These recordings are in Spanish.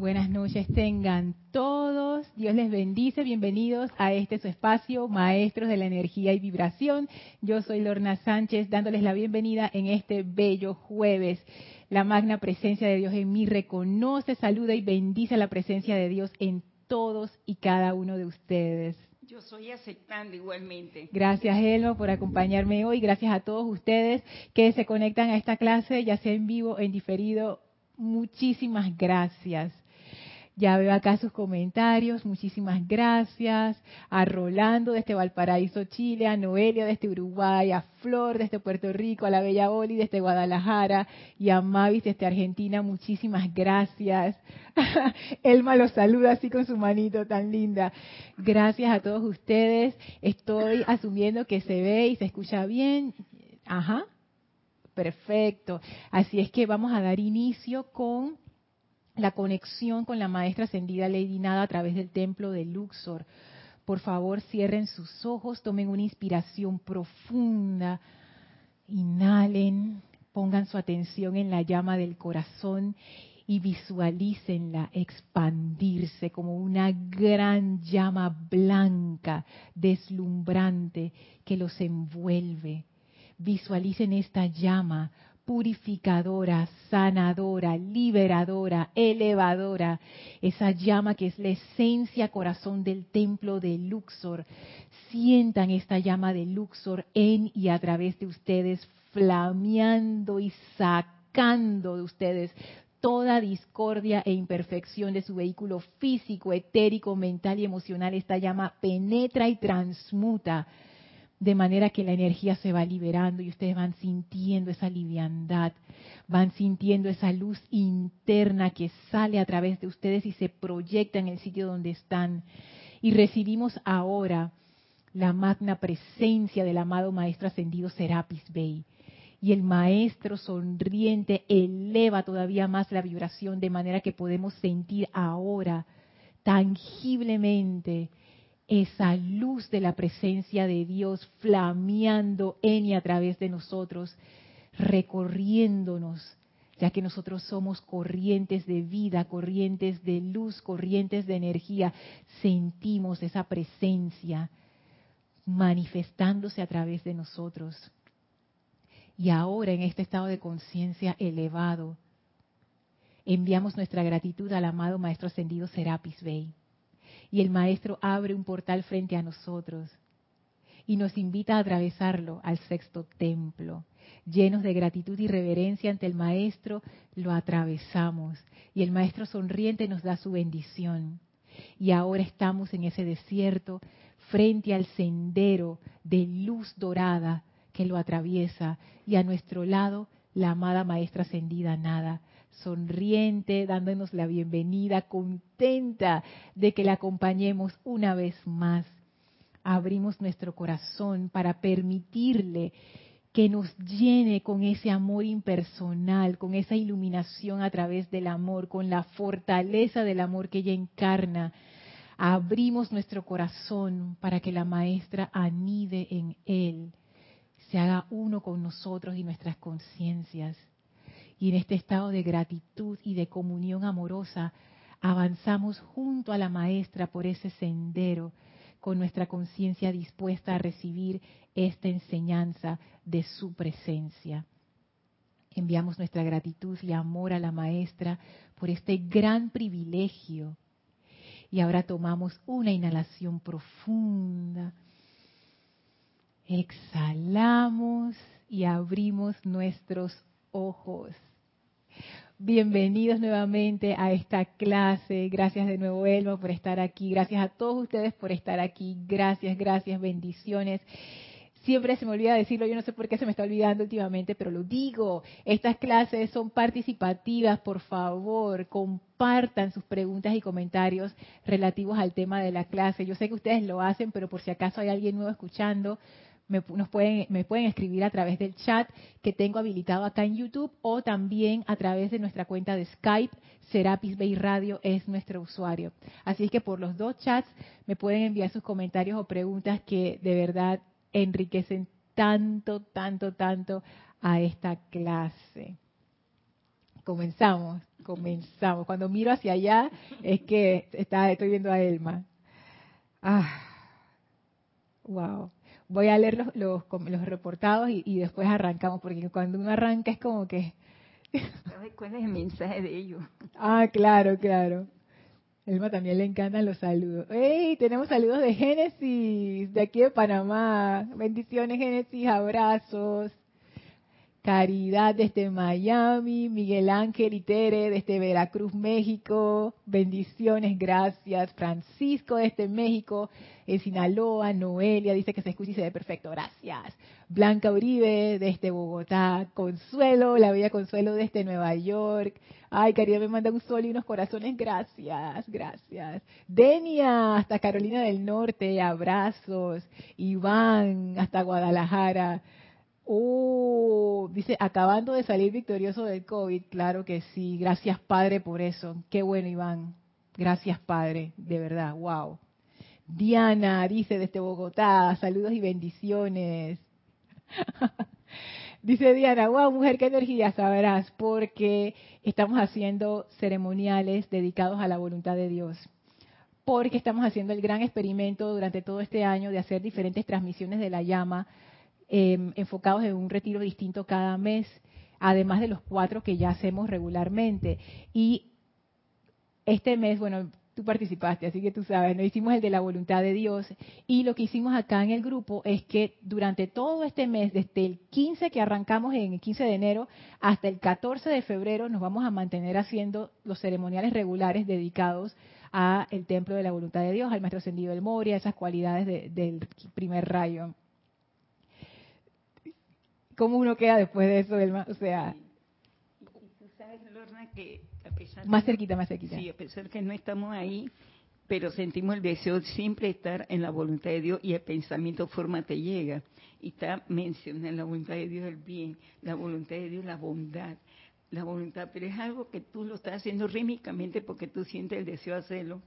Buenas noches tengan todos. Dios les bendice. Bienvenidos a este su espacio, Maestros de la Energía y Vibración. Yo soy Lorna Sánchez, dándoles la bienvenida en este bello jueves. La magna presencia de Dios en mí reconoce, saluda y bendice la presencia de Dios en todos y cada uno de ustedes. Yo soy aceptando igualmente. Gracias, Elmo, por acompañarme hoy. Gracias a todos ustedes que se conectan a esta clase, ya sea en vivo o en diferido. Muchísimas gracias. Ya veo acá sus comentarios, muchísimas gracias. A Rolando desde Valparaíso, Chile, a Noelia desde Uruguay, a Flor desde Puerto Rico, a la Bella Oli desde Guadalajara y a Mavis desde Argentina, muchísimas gracias. Elma los saluda así con su manito tan linda. Gracias a todos ustedes. Estoy asumiendo que se ve y se escucha bien. Ajá. Perfecto. Así es que vamos a dar inicio con la conexión con la maestra ascendida Lady Nada a través del templo de Luxor. Por favor, cierren sus ojos, tomen una inspiración profunda, inhalen, pongan su atención en la llama del corazón y visualícenla expandirse como una gran llama blanca, deslumbrante, que los envuelve. Visualicen esta llama purificadora, sanadora, liberadora, elevadora, esa llama que es la esencia corazón del templo de Luxor. Sientan esta llama de Luxor en y a través de ustedes, flameando y sacando de ustedes toda discordia e imperfección de su vehículo físico, etérico, mental y emocional. Esta llama penetra y transmuta de manera que la energía se va liberando y ustedes van sintiendo esa liviandad, van sintiendo esa luz interna que sale a través de ustedes y se proyecta en el sitio donde están. Y recibimos ahora la magna presencia del amado Maestro Ascendido Serapis Bey. Y el Maestro sonriente eleva todavía más la vibración de manera que podemos sentir ahora tangiblemente esa luz de la presencia de Dios flameando en y a través de nosotros, recorriéndonos, ya que nosotros somos corrientes de vida, corrientes de luz, corrientes de energía, sentimos esa presencia manifestándose a través de nosotros. Y ahora en este estado de conciencia elevado, enviamos nuestra gratitud al amado Maestro Ascendido Serapis Bey y el Maestro abre un portal frente a nosotros y nos invita a atravesarlo al sexto templo. Llenos de gratitud y reverencia ante el Maestro, lo atravesamos y el Maestro sonriente nos da su bendición. Y ahora estamos en ese desierto frente al sendero de luz dorada que lo atraviesa y a nuestro lado la amada Maestra ascendida Nada, sonriente, dándonos la bienvenida, contenta de que la acompañemos una vez más. Abrimos nuestro corazón para permitirle que nos llene con ese amor impersonal, con esa iluminación a través del amor, con la fortaleza del amor que ella encarna. Abrimos nuestro corazón para que la maestra anide en él, se haga uno con nosotros y nuestras conciencias y en este estado de gratitud y de comunión amorosa avanzamos junto a la maestra por ese sendero con nuestra conciencia dispuesta a recibir esta enseñanza de su presencia. Enviamos nuestra gratitud y amor a la maestra por este gran privilegio. Y ahora tomamos una inhalación profunda. Exhalamos y abrimos nuestros ojos. Bienvenidos nuevamente a esta clase. Gracias de nuevo, Elmo, por estar aquí. Gracias a todos ustedes por estar aquí. Gracias, gracias, bendiciones. Siempre se me olvida decirlo, yo no sé por qué se me está olvidando últimamente, pero lo digo. Estas clases son participativas, por favor, compartan sus preguntas y comentarios relativos al tema de la clase. Yo sé que ustedes lo hacen, pero por si acaso hay alguien nuevo escuchando, me, nos pueden, me pueden escribir a través del chat que tengo habilitado acá en YouTube o también a través de nuestra cuenta de Skype. Serapis Bay Radio es nuestro usuario. Así es que por los dos chats me pueden enviar sus comentarios o preguntas que de verdad enriquecen tanto, tanto, tanto a esta clase. Comenzamos, comenzamos. Cuando miro hacia allá es que está, estoy viendo a Elma. Ah, wow. Voy a leer los, los, los reportados y, y, después arrancamos, porque cuando uno arranca es como que... ¿Cuál es el mensaje de ellos? Ah, claro, claro. Elma también le encantan los saludos. ¡Ey! Tenemos saludos de Génesis, de aquí de Panamá. Bendiciones, Génesis, abrazos. Caridad desde Miami, Miguel Ángel y Tere desde Veracruz, México, bendiciones, gracias. Francisco desde México, en Sinaloa, Noelia dice que se escucha y se ve perfecto, gracias. Blanca Uribe desde Bogotá, Consuelo, la bella Consuelo desde Nueva York. Ay, Caridad me manda un sol y unos corazones, gracias, gracias. Denia hasta Carolina del Norte, abrazos. Iván hasta Guadalajara. Oh, dice, acabando de salir victorioso del COVID, claro que sí. Gracias, Padre, por eso. Qué bueno, Iván. Gracias, Padre, de verdad, wow. Diana dice desde Bogotá, saludos y bendiciones. dice Diana, wow, mujer, qué energía sabrás, porque estamos haciendo ceremoniales dedicados a la voluntad de Dios. Porque estamos haciendo el gran experimento durante todo este año de hacer diferentes transmisiones de la llama eh, enfocados en un retiro distinto cada mes, además de los cuatro que ya hacemos regularmente. Y este mes, bueno, tú participaste, así que tú sabes, no hicimos el de la voluntad de Dios. Y lo que hicimos acá en el grupo es que durante todo este mes, desde el 15 que arrancamos en el 15 de enero hasta el 14 de febrero, nos vamos a mantener haciendo los ceremoniales regulares dedicados a el templo de la voluntad de Dios, al maestro ascendido del Moria, esas cualidades del primer rayo cómo uno queda después de eso, del, o sea... tú sabes, Lorna, que más cerquita, más cerquita. Sí, a pesar que no estamos ahí, pero sentimos el deseo de siempre estar en la voluntad de Dios y el pensamiento forma te llega. Y está mencionando la voluntad de Dios el bien, la voluntad de Dios la bondad, la voluntad, pero es algo que tú lo estás haciendo rítmicamente porque tú sientes el deseo de hacerlo.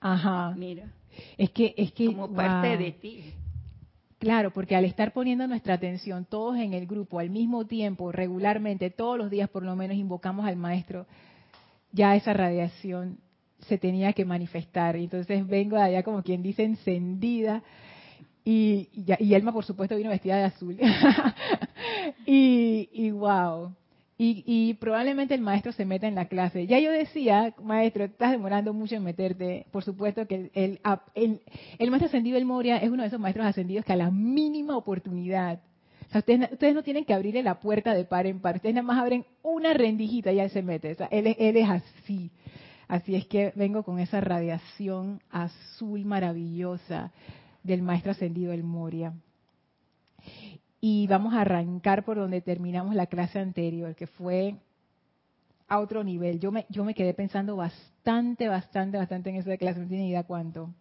Ajá. Mira. Es que es que como parte de ti. Claro, porque al estar poniendo nuestra atención todos en el grupo al mismo tiempo, regularmente, todos los días por lo menos invocamos al maestro, ya esa radiación se tenía que manifestar. Y entonces vengo de allá como quien dice encendida. Y, y, Elma, por supuesto, vino vestida de azul. y, y wow, y, probablemente el maestro se meta en la clase. Ya yo decía, maestro, estás demorando mucho en meterte. Por supuesto que el, el, maestro ascendido del Moria es uno de esos maestros ascendidos que a la mínima oportunidad, ustedes, no tienen que abrirle la puerta de par en par, ustedes nada más abren una rendijita y él se mete. O sea, él, él es así. Así es que vengo con esa radiación azul maravillosa del maestro ascendido del Moria y vamos a arrancar por donde terminamos la clase anterior, que fue a otro nivel. Yo me, yo me quedé pensando bastante, bastante, bastante en esa clase, no tiene idea cuánto.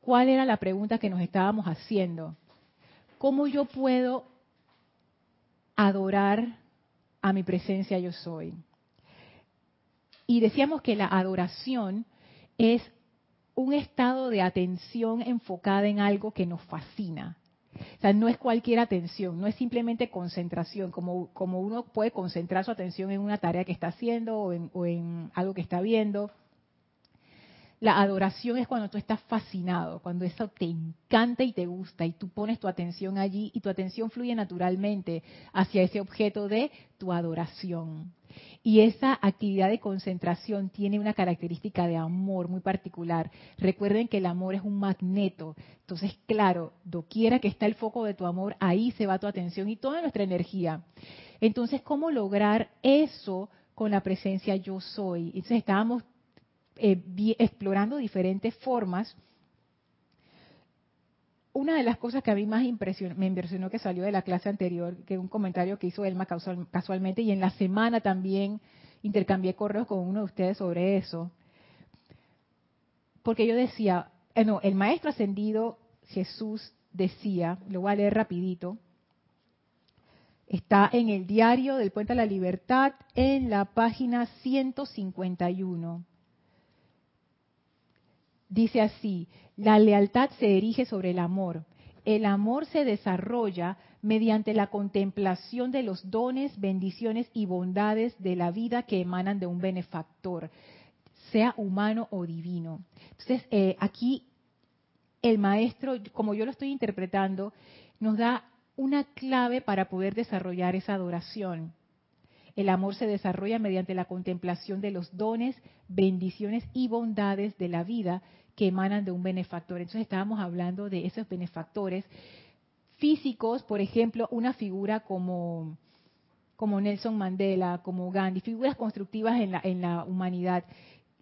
¿Cuál era la pregunta que nos estábamos haciendo? ¿Cómo yo puedo adorar a mi presencia yo soy? Y decíamos que la adoración es un estado de atención enfocada en algo que nos fascina. O sea, no es cualquier atención, no es simplemente concentración, como, como uno puede concentrar su atención en una tarea que está haciendo o en, o en algo que está viendo. La adoración es cuando tú estás fascinado, cuando eso te encanta y te gusta y tú pones tu atención allí y tu atención fluye naturalmente hacia ese objeto de tu adoración. Y esa actividad de concentración tiene una característica de amor muy particular. Recuerden que el amor es un magneto. Entonces, claro, doquiera que está el foco de tu amor, ahí se va tu atención y toda nuestra energía. Entonces, ¿cómo lograr eso con la presencia yo soy? Entonces, estábamos eh, explorando diferentes formas una de las cosas que a mí más me impresionó que salió de la clase anterior, que un comentario que hizo Elma casualmente, y en la semana también intercambié correos con uno de ustedes sobre eso, porque yo decía, eh, no, el maestro ascendido Jesús decía, lo voy a leer rapidito, está en el diario del Puente a la Libertad en la página 151. Dice así, la lealtad se erige sobre el amor. el amor se desarrolla mediante la contemplación de los dones, bendiciones y bondades de la vida que emanan de un benefactor, sea humano o divino. Entonces, eh, aquí el maestro, como yo lo estoy interpretando, nos da una clave para poder desarrollar esa adoración. El amor se desarrolla mediante la contemplación de los dones, bendiciones y bondades de la vida que emanan de un benefactor. Entonces estábamos hablando de esos benefactores físicos, por ejemplo, una figura como, como Nelson Mandela, como Gandhi, figuras constructivas en la, en la humanidad,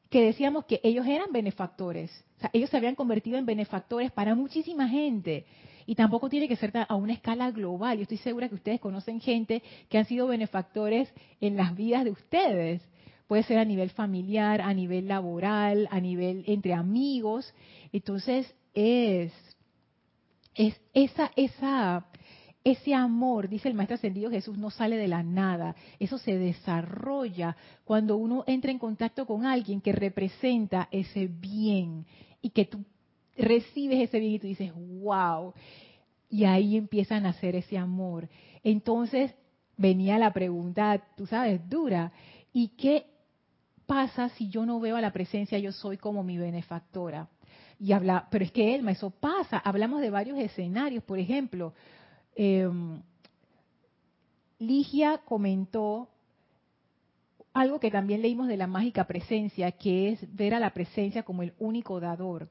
que decíamos que ellos eran benefactores. Ellos se habían convertido en benefactores para muchísima gente. Y tampoco tiene que ser a una escala global. Yo estoy segura que ustedes conocen gente que han sido benefactores en las vidas de ustedes. Puede ser a nivel familiar, a nivel laboral, a nivel entre amigos. Entonces es, es esa, esa, ese amor, dice el Maestro Ascendido Jesús, no sale de la nada. Eso se desarrolla cuando uno entra en contacto con alguien que representa ese bien y que tú recibes ese bien y dices, wow. Y ahí empieza a nacer ese amor. Entonces venía la pregunta, tú sabes, dura. ¿Y qué pasa si yo no veo a la presencia, yo soy como mi benefactora? Y habla, pero es que Elma, eso pasa. Hablamos de varios escenarios, por ejemplo, em, Ligia comentó algo que también leímos de la mágica presencia, que es ver a la presencia como el único dador.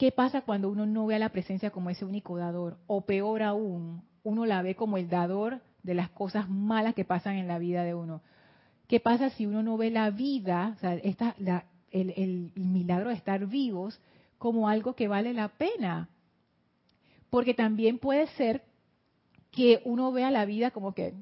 ¿Qué pasa cuando uno no ve a la presencia como ese único dador? O peor aún, uno la ve como el dador de las cosas malas que pasan en la vida de uno. ¿Qué pasa si uno no ve la vida, o sea, esta, el, milagro de estar vivos, como algo que vale la pena? Porque también puede ser que uno vea la vida como que,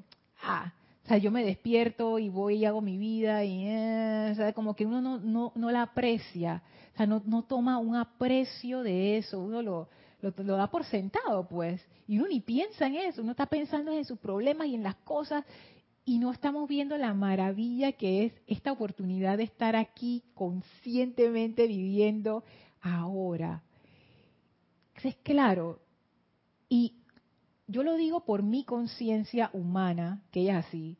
ah, o sea, yo me despierto y voy y hago mi vida y, eh, o sea, como que uno no, no, la aprecia, sea, no, toma un aprecio de eso, uno lo, da por sentado, pues, y uno ni piensa en eso, uno está pensando en sus problemas y en las cosas y no estamos viendo la maravilla que es esta oportunidad de estar aquí conscientemente viviendo ahora. Es claro, y yo lo digo por mi conciencia humana, que es así,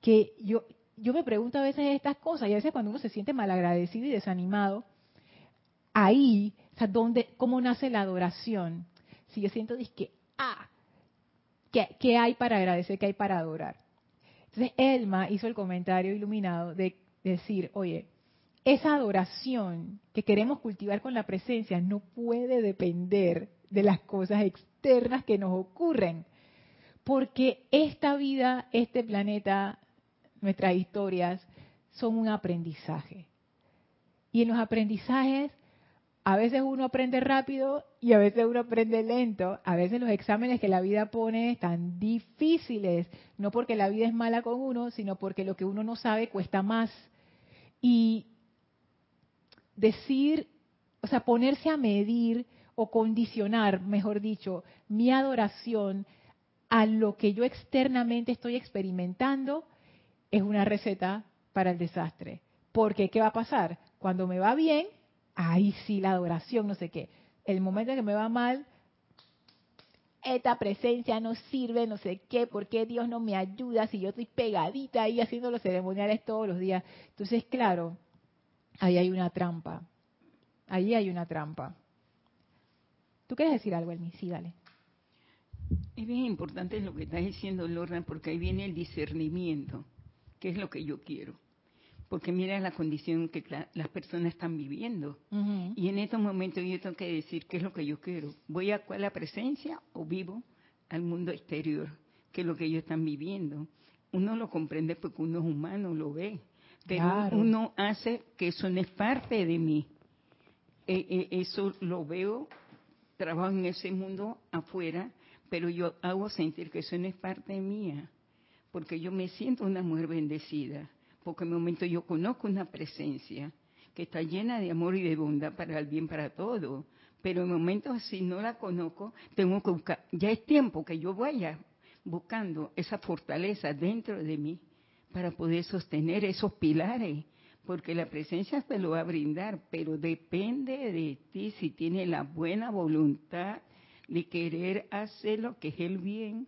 que yo, yo me pregunto a veces estas cosas y a veces cuando uno se siente malagradecido y desanimado, ahí, o sea, ¿dónde, ¿cómo nace la adoración? Si yo siento que, ah, ¿qué hay para agradecer? ¿Qué hay para adorar? Entonces Elma hizo el comentario iluminado de decir, oye, esa adoración que queremos cultivar con la presencia no puede depender de las cosas externas que nos ocurren, porque esta vida, este planeta, nuestras historias son un aprendizaje. Y en los aprendizajes a veces uno aprende rápido y a veces uno aprende lento. A veces los exámenes que la vida pone están difíciles, no porque la vida es mala con uno, sino porque lo que uno no sabe cuesta más. Y decir, o sea, ponerse a medir o condicionar, mejor dicho, mi adoración a lo que yo externamente estoy experimentando es una receta para el desastre. Porque, ¿qué va a pasar? Cuando me va bien, ahí sí la adoración, no sé qué. El momento en que me va mal, esta presencia no sirve, no sé qué, ¿por qué Dios no me ayuda si yo estoy pegadita ahí haciendo los ceremoniales todos los días? Entonces, claro, ahí hay una trampa. Ahí hay una trampa. ¿Tú quieres decir algo, Elmi? Sí, dale. Es bien importante lo que estás diciendo, Lorna, porque ahí viene el discernimiento, que es lo que yo quiero porque mira la condición que las personas están viviendo. Y en estos momentos yo tengo que decir qué es lo que yo quiero. ¿Voy a la presencia o vivo al mundo exterior? Que es lo que ellos están viviendo. Uno lo comprende porque uno es humano, lo ve. Pero uno hace que eso no es parte de mí. E, e, eso lo veo, trabajo en ese mundo afuera, pero yo hago sentir que eso no es parte mía. Porque yo me siento una mujer bendecida porque en un momento yo conozco una presencia que está llena de amor y de bondad para el bien para todo, pero en momentos así no la conozco, tengo que buscar, ya es tiempo que yo vaya buscando esa fortaleza dentro de mí para poder sostener esos pilares, porque la presencia te lo va a brindar, pero depende de ti si tienes la buena voluntad de querer hacer lo que es el bien.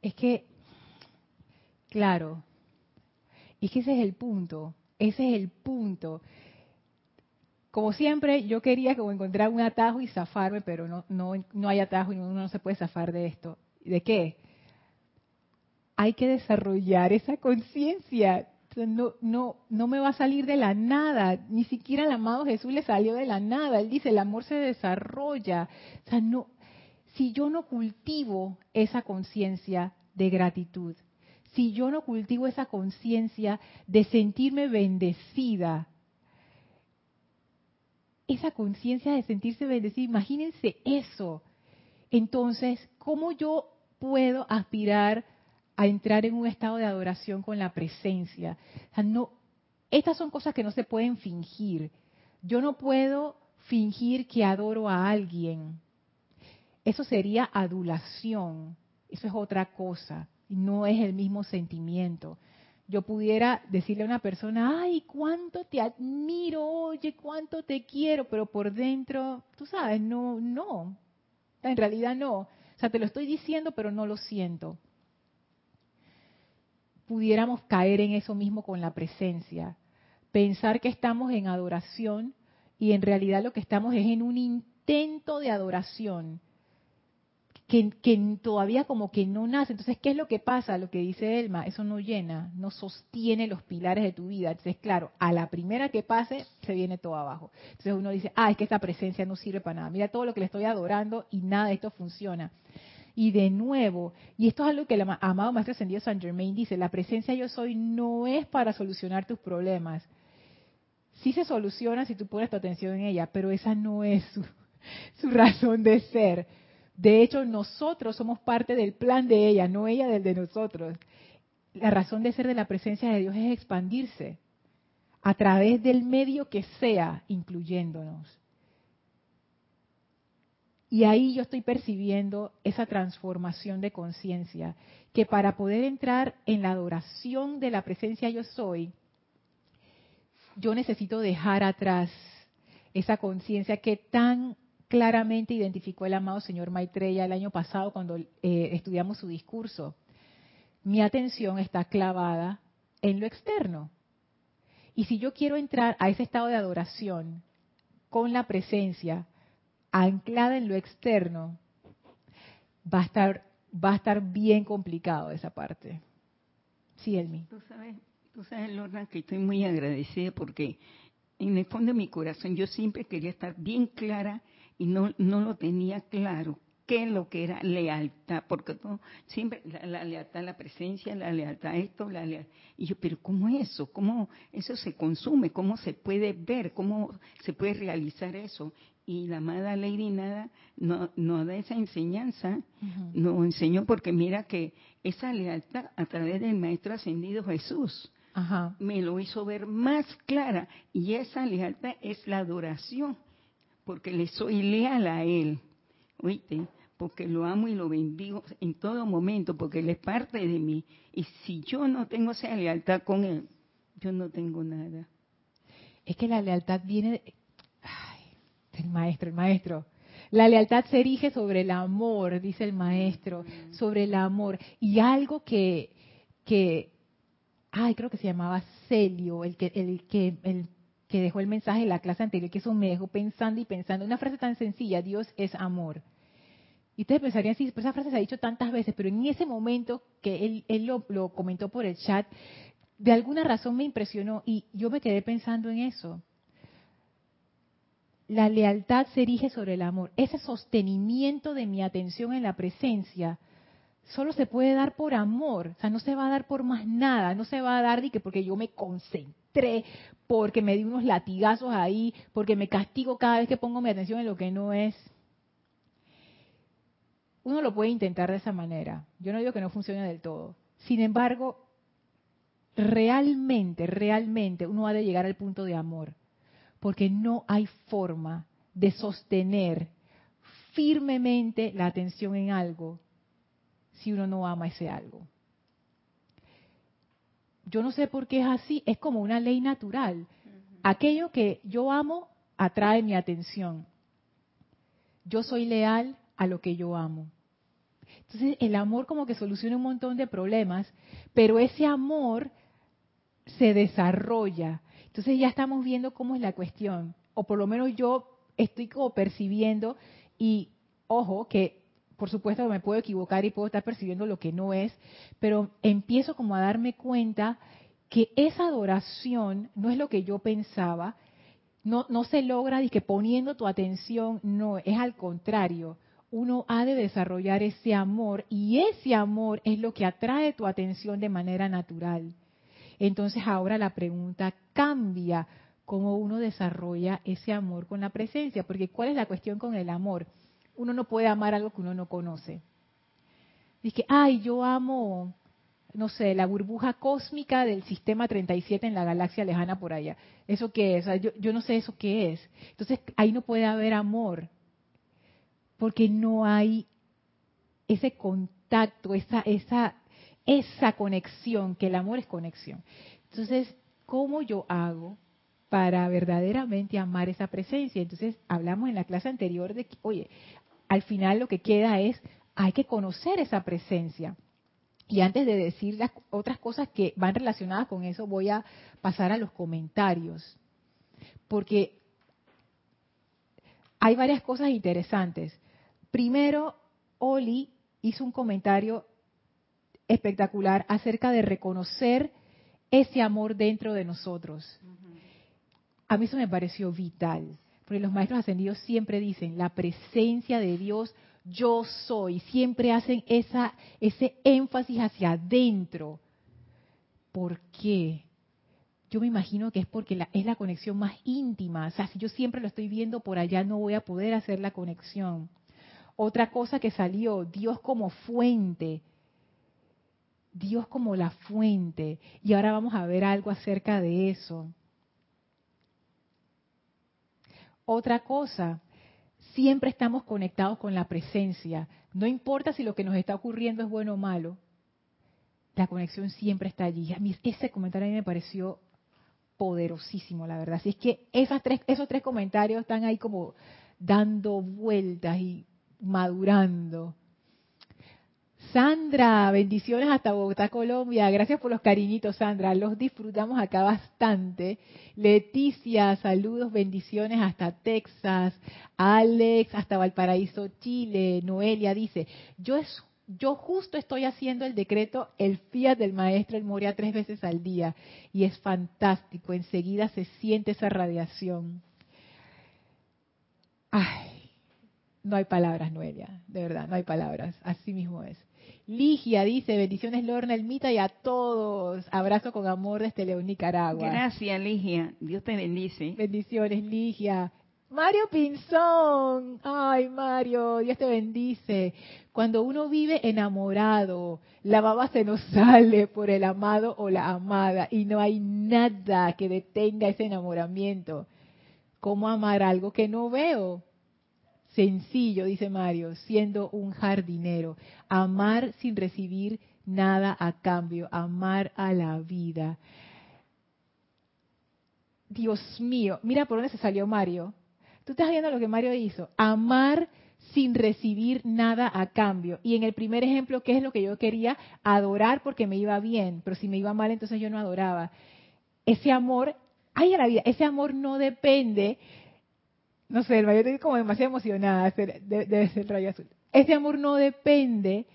Es que, claro, y que ese es el punto, ese es el punto. Como siempre, yo quería como encontrar un atajo y zafarme, pero no, no, no hay atajo y uno no se puede zafar de esto. ¿De qué? Hay que desarrollar esa conciencia. No, no, no me va a salir de la nada. Ni siquiera el amado Jesús le salió de la nada. Él dice, el amor se desarrolla. O sea, no, si yo no cultivo esa conciencia de gratitud, si yo no cultivo esa conciencia de sentirme bendecida, esa conciencia de sentirse bendecida, imagínense eso. Entonces, ¿cómo yo puedo aspirar a entrar en un estado de adoración con la presencia? no, estas son cosas que no se pueden fingir. Yo no puedo fingir que adoro a alguien. Eso sería adulación. Eso es otra cosa no es el mismo sentimiento. Yo pudiera decirle a una persona, ay, cuánto te admiro, oye, cuánto te quiero, pero por dentro, tú sabes, no, no, en realidad no. O sea, te lo estoy diciendo, pero no lo siento. Pudiéramos caer en eso mismo con la presencia, pensar que estamos en adoración y en realidad lo que estamos es en un intento de adoración que, todavía como que no nace. Entonces, ¿qué es lo que pasa? Lo que dice Elma, eso no llena, no sostiene los pilares de tu vida. Entonces, claro, a la primera que pase, se viene todo abajo. Entonces uno dice, ah, es que esta presencia no sirve para nada. Mira todo lo que le estoy adorando y nada de esto funciona. Y de nuevo, y esto es algo que el amado Maestro Ascendido San Germain dice, la presencia yo soy no es para solucionar tus problemas. Sí se soluciona si tú pones tu atención en ella, pero esa no es su razón de ser de hecho, nosotros somos parte del plan de ella, no ella del de nosotros. La razón de ser de la presencia de Dios es expandirse a través del medio que sea, incluyéndonos. Y ahí yo estoy percibiendo esa transformación de conciencia, que para poder entrar en la adoración de la presencia yo soy, yo necesito dejar atrás esa conciencia que tan claramente identificó el amado señor Maitreya el año pasado cuando eh, estudiamos su discurso. Mi atención está clavada en lo externo. Y si yo quiero entrar a ese estado de adoración con la presencia anclada en lo externo, va a estar, va a estar bien complicado esa parte. Sí, Elmi. Tú sabes, tú sabes, Lorna, que estoy muy agradecida porque en el fondo de mi corazón yo siempre quería estar bien clara y no, no lo tenía claro qué es lo que era lealtad, porque todo, siempre la, lealtad, la presencia, la lealtad, esto, la lealtad. Y yo, pero ¿cómo eso? ¿Cómo eso se consume? ¿Cómo se puede ver? ¿Cómo se puede realizar eso? Y la amada Lady Nada no, no da esa enseñanza, nos enseñó porque mira que esa lealtad a través del Maestro Ascendido Jesús, me lo hizo ver más clara y esa lealtad es la adoración porque le soy leal a Él, ¿oíste? Porque lo amo y lo bendigo en todo momento, porque Él es parte de mí. Y si yo no tengo esa lealtad con Él, yo no tengo nada. Es que la lealtad viene de... Ay, el maestro, el maestro. La lealtad se erige sobre el amor, dice el maestro, mm. sobre el amor. Y algo que, que, ay, creo que se llamaba Celio, el que, el que, el que dejó el mensaje en la clase anterior, que eso me dejó pensando y pensando. Una frase tan sencilla, Dios es amor. Y ustedes pensarían, sí, pues esa frase se ha dicho tantas veces, pero en ese momento que él, lo, lo comentó por el chat, de alguna razón me impresionó y yo me quedé pensando en eso. La lealtad se erige sobre el amor. Ese sostenimiento de mi atención en la presencia solo se puede dar por amor, o sea, no se va a dar por más nada, no se va a dar ni que porque yo me concentré, porque me di unos latigazos ahí, porque me castigo cada vez que pongo mi atención en lo que no es. Uno lo puede intentar de esa manera. Yo no digo que no funcione del todo. Sin embargo, realmente, realmente uno ha de llegar al punto de amor, porque no hay forma de sostener firmemente la atención en algo si uno no ama ese algo. Yo no sé por qué es así, es como una ley natural. Aquello que yo amo atrae mi atención. yo soy leal a lo que yo amo. Entonces el amor como que soluciona un montón de problemas, pero ese amor se desarrolla. Entonces ya estamos viendo cómo es la cuestión, o por lo menos yo estoy como percibiendo y ojo que por supuesto me puedo equivocar y puedo estar percibiendo lo que no es, pero empiezo como a darme cuenta que esa adoración no es lo que yo pensaba, no, no se logra que poniendo tu atención, no, es al contrario. Uno ha de desarrollar ese amor y ese amor es lo que atrae tu atención de manera natural. Entonces ahora la pregunta cambia, cómo uno desarrolla ese amor con la presencia, porque ¿cuál es la cuestión con el amor? Uno no puede amar algo que uno no conoce. Dice, ay, yo amo, no sé, la burbuja cósmica del sistema 37 en la galaxia lejana por allá. ¿Eso qué es? yo, yo no sé eso qué es. Entonces, ahí no puede haber amor, porque no hay ese contacto, esa, esa, esa conexión, que el amor es conexión. Entonces, ¿cómo yo hago para verdaderamente amar esa presencia? Entonces, hablamos en la clase anterior de que, oye, al final lo que queda es, hay que conocer esa presencia. Y antes de decir las otras cosas que van relacionadas con eso, voy a pasar a los comentarios. Porque hay varias cosas interesantes. Primero, Oli hizo un comentario espectacular acerca de reconocer ese amor dentro de nosotros. A mí eso me pareció vital. Porque los maestros ascendidos siempre dicen, la presencia de Dios, yo soy. Siempre hacen esa, ese énfasis hacia adentro. ¿Por qué? Yo me imagino que es porque es la conexión más íntima. O sea, si yo siempre lo estoy viendo por allá, no voy a poder hacer la conexión. Otra cosa que salió, Dios como fuente. Dios como la fuente. Y ahora vamos a ver algo acerca de eso. Otra cosa, siempre estamos conectados con la presencia. No importa si lo que nos está ocurriendo es bueno o malo, la conexión siempre está allí. Ese comentario a mí me pareció poderosísimo, la verdad. Así es que esas tres, esos tres comentarios están ahí como dando vueltas y madurando. Sandra, bendiciones hasta Bogotá, Colombia. Gracias por los cariñitos, Sandra. Los disfrutamos acá bastante. Leticia, saludos, bendiciones hasta Texas. Alex, hasta Valparaíso, Chile. Noelia dice, yo, es, yo justo estoy haciendo el decreto, el fiat del maestro El Moria tres veces al día. Y es fantástico. Enseguida se siente esa radiación. Ay, no hay palabras, Noelia. De verdad, no hay palabras. Así mismo es. Ligia dice, bendiciones Lorna, Elmita y a todos. Abrazo con amor desde León, Nicaragua. Gracias, Ligia. Dios te bendice. Bendiciones, Ligia. Mario Pinzón. Ay, Mario, Dios te bendice. Cuando uno vive enamorado, la baba se nos sale por el amado o la amada y no hay nada que detenga ese enamoramiento. ¿Cómo amar algo que no veo? Sencillo, dice Mario, siendo un jardinero. Amar sin recibir nada a cambio, amar a la vida. Dios mío, mira por dónde se salió Mario. Tú estás viendo lo que Mario hizo. Amar sin recibir nada a cambio. Y en el primer ejemplo, ¿qué es lo que yo quería? Adorar porque me iba bien, pero si me iba mal, entonces yo no adoraba. Ese amor, ay, a la vida, ese amor no depende no sé, el mayor estoy como demasiado emocionada, debe ser el rayo azul. Ese amor no depende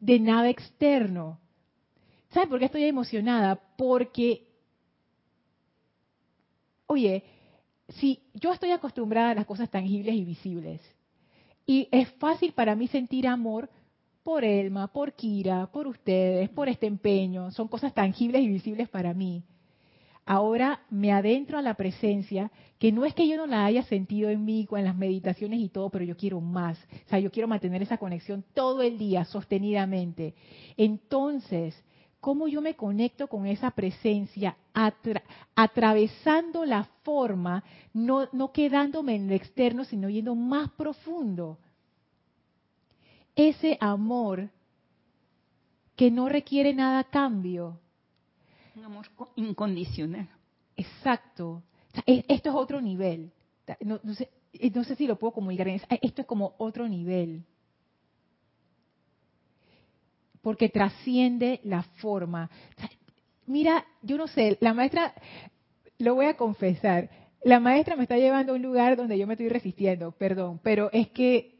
de nada externo. ¿Sabe por qué estoy emocionada? Porque, oye, si yo estoy acostumbrada a las cosas tangibles y visibles, y es fácil para mí sentir amor por Elma, por Kira, por ustedes, por este empeño, son cosas tangibles y visibles para mí ahora me adentro a la presencia, que no es que yo no la haya sentido en mí, en las meditaciones y todo, pero yo quiero más. O sea, yo quiero mantener esa conexión todo el día, sostenidamente. Entonces, ¿cómo yo me conecto con esa presencia atravesando la forma, no, quedándome en lo externo, sino yendo más profundo? Ese amor que no requiere nada a cambio, un amor incondicional. Exacto. esto es otro nivel. y no sé si lo puedo comunicar, esto es como otro nivel. Porque trasciende la forma. Mira, yo no sé, la maestra, lo voy a confesar, la maestra me está llevando a un lugar donde yo me estoy resistiendo, perdón, pero es que,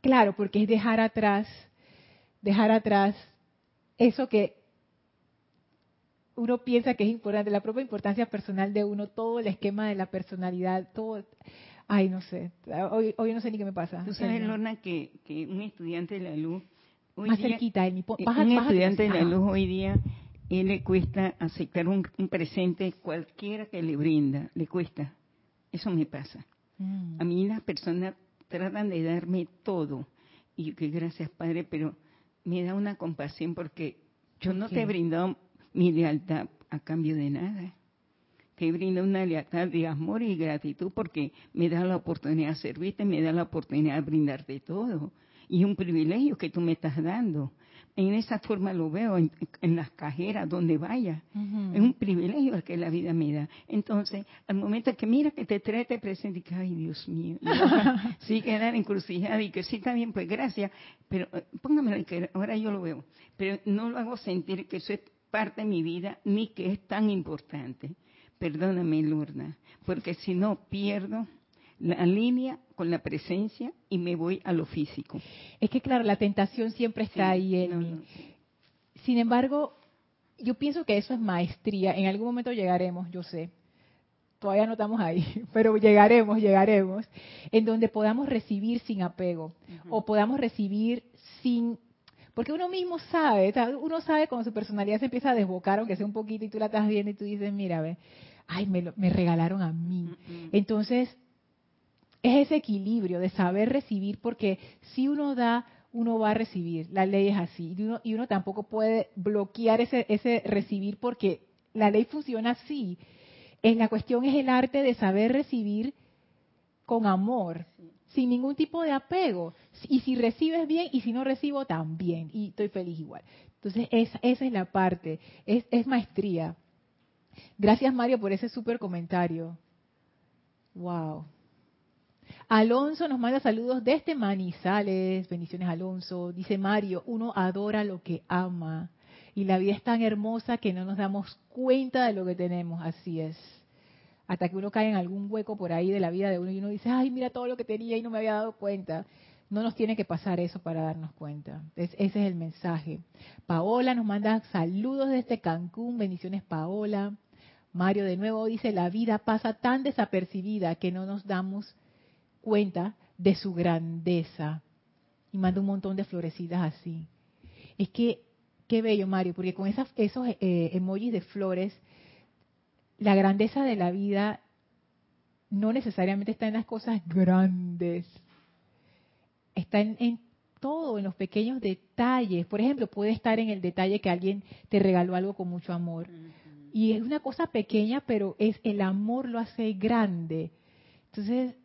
claro, porque es dejar atrás, dejar atrás eso que uno piensa que es importante, la propia importancia personal de uno, todo el esquema de la personalidad, todo, ay, no sé, hoy, hoy no sé ni qué me pasa. Tú sabes, Lorna, que, que un estudiante de la luz, hoy más cerquita, mi, un estudiante de la luz hoy día él le cuesta aceptar un, presente cualquiera que le brinda, le cuesta. Eso me pasa. Mm. A mí las personas tratan de darme todo. Y yo que gracias, Padre, pero me da una compasión porque yo no te he brindado mi lealtad a cambio de nada. Te brindo una lealtad de amor y gratitud porque me da la oportunidad de servirte, me da la oportunidad de brindarte todo. Y un privilegio que tú me estás dando en esa forma lo veo en, las cajeras, donde vaya. Es un privilegio el que la vida me da. Entonces, al momento que mira que te trae, te presenta y que, ay, Dios mío, sí quedar encrucijada y que sí, está bien, pues gracias, pero eh, póngamelo que ahora yo lo veo. Pero no lo hago sentir que eso es parte de mi vida ni que es tan importante. Perdóname, Lorna, porque si no pierdo la línea con la presencia y me voy a lo físico. Es que claro, la tentación siempre está ahí en Sin embargo, yo pienso que eso es maestría. En algún momento llegaremos, yo sé. Todavía no estamos ahí, pero llegaremos, llegaremos, en donde podamos recibir sin apego o podamos recibir sin porque uno mismo sabe, uno sabe cuando su personalidad se empieza a desbocar, aunque sea un poquito, y tú la estás viendo y tú dices, mira, ve, ay, me, me regalaron a mí. Entonces, es ese equilibrio de saber recibir, porque si uno da, uno va a recibir. La ley es así. Y uno, y uno tampoco puede bloquear ese, ese recibir porque la ley funciona así. Es, la cuestión es el arte de saber recibir con amor, sin ningún tipo de apego. Y si recibes bien y si no recibo también. Y estoy feliz igual. Entonces, esa, esa es la parte. Es, es maestría. Gracias, Mario, por ese súper comentario. Wow. Alonso nos manda saludos desde Manizales. Bendiciones, Alonso. Dice Mario, uno adora lo que ama. Y la vida es tan hermosa que no nos damos cuenta de lo que tenemos. Así es. Hasta que uno cae en algún hueco por ahí de la vida de uno y uno dice, ay, mira todo lo que tenía y no me había dado cuenta. No nos tiene que pasar eso para darnos cuenta. ese es el mensaje. Paola nos manda saludos desde Cancún. Bendiciones, Paola. Mario de nuevo dice, la vida pasa tan desapercibida que no nos damos cuenta de su grandeza. Y manda un montón de florecidas así. Es que, qué bello, Mario, porque con esas, esos eh, emojis de flores, la grandeza de la vida no necesariamente está en las cosas grandes. Está en, en todo, en los pequeños detalles. Por ejemplo, puede estar en el detalle que alguien te regaló algo con mucho amor. Y es una cosa pequeña, pero es el amor lo hace grande. Entonces,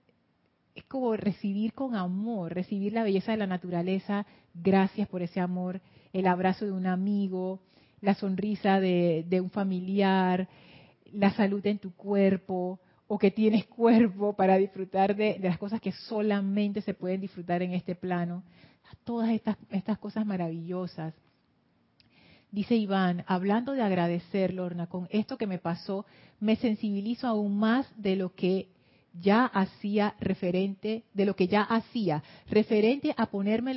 es como recibir con amor, recibir la belleza de la naturaleza, gracias por ese amor, el abrazo de un amigo, la sonrisa de, un familiar, la salud en tu cuerpo, o que tienes cuerpo para disfrutar de, las cosas que solamente se pueden disfrutar en este plano. Todas estas, estas cosas maravillosas. Dice Iván, hablando de agradecer, Lorna, con esto que me pasó, me sensibilizo aún más de lo que ya hacía referente, de lo que ya hacía, referente a ponerme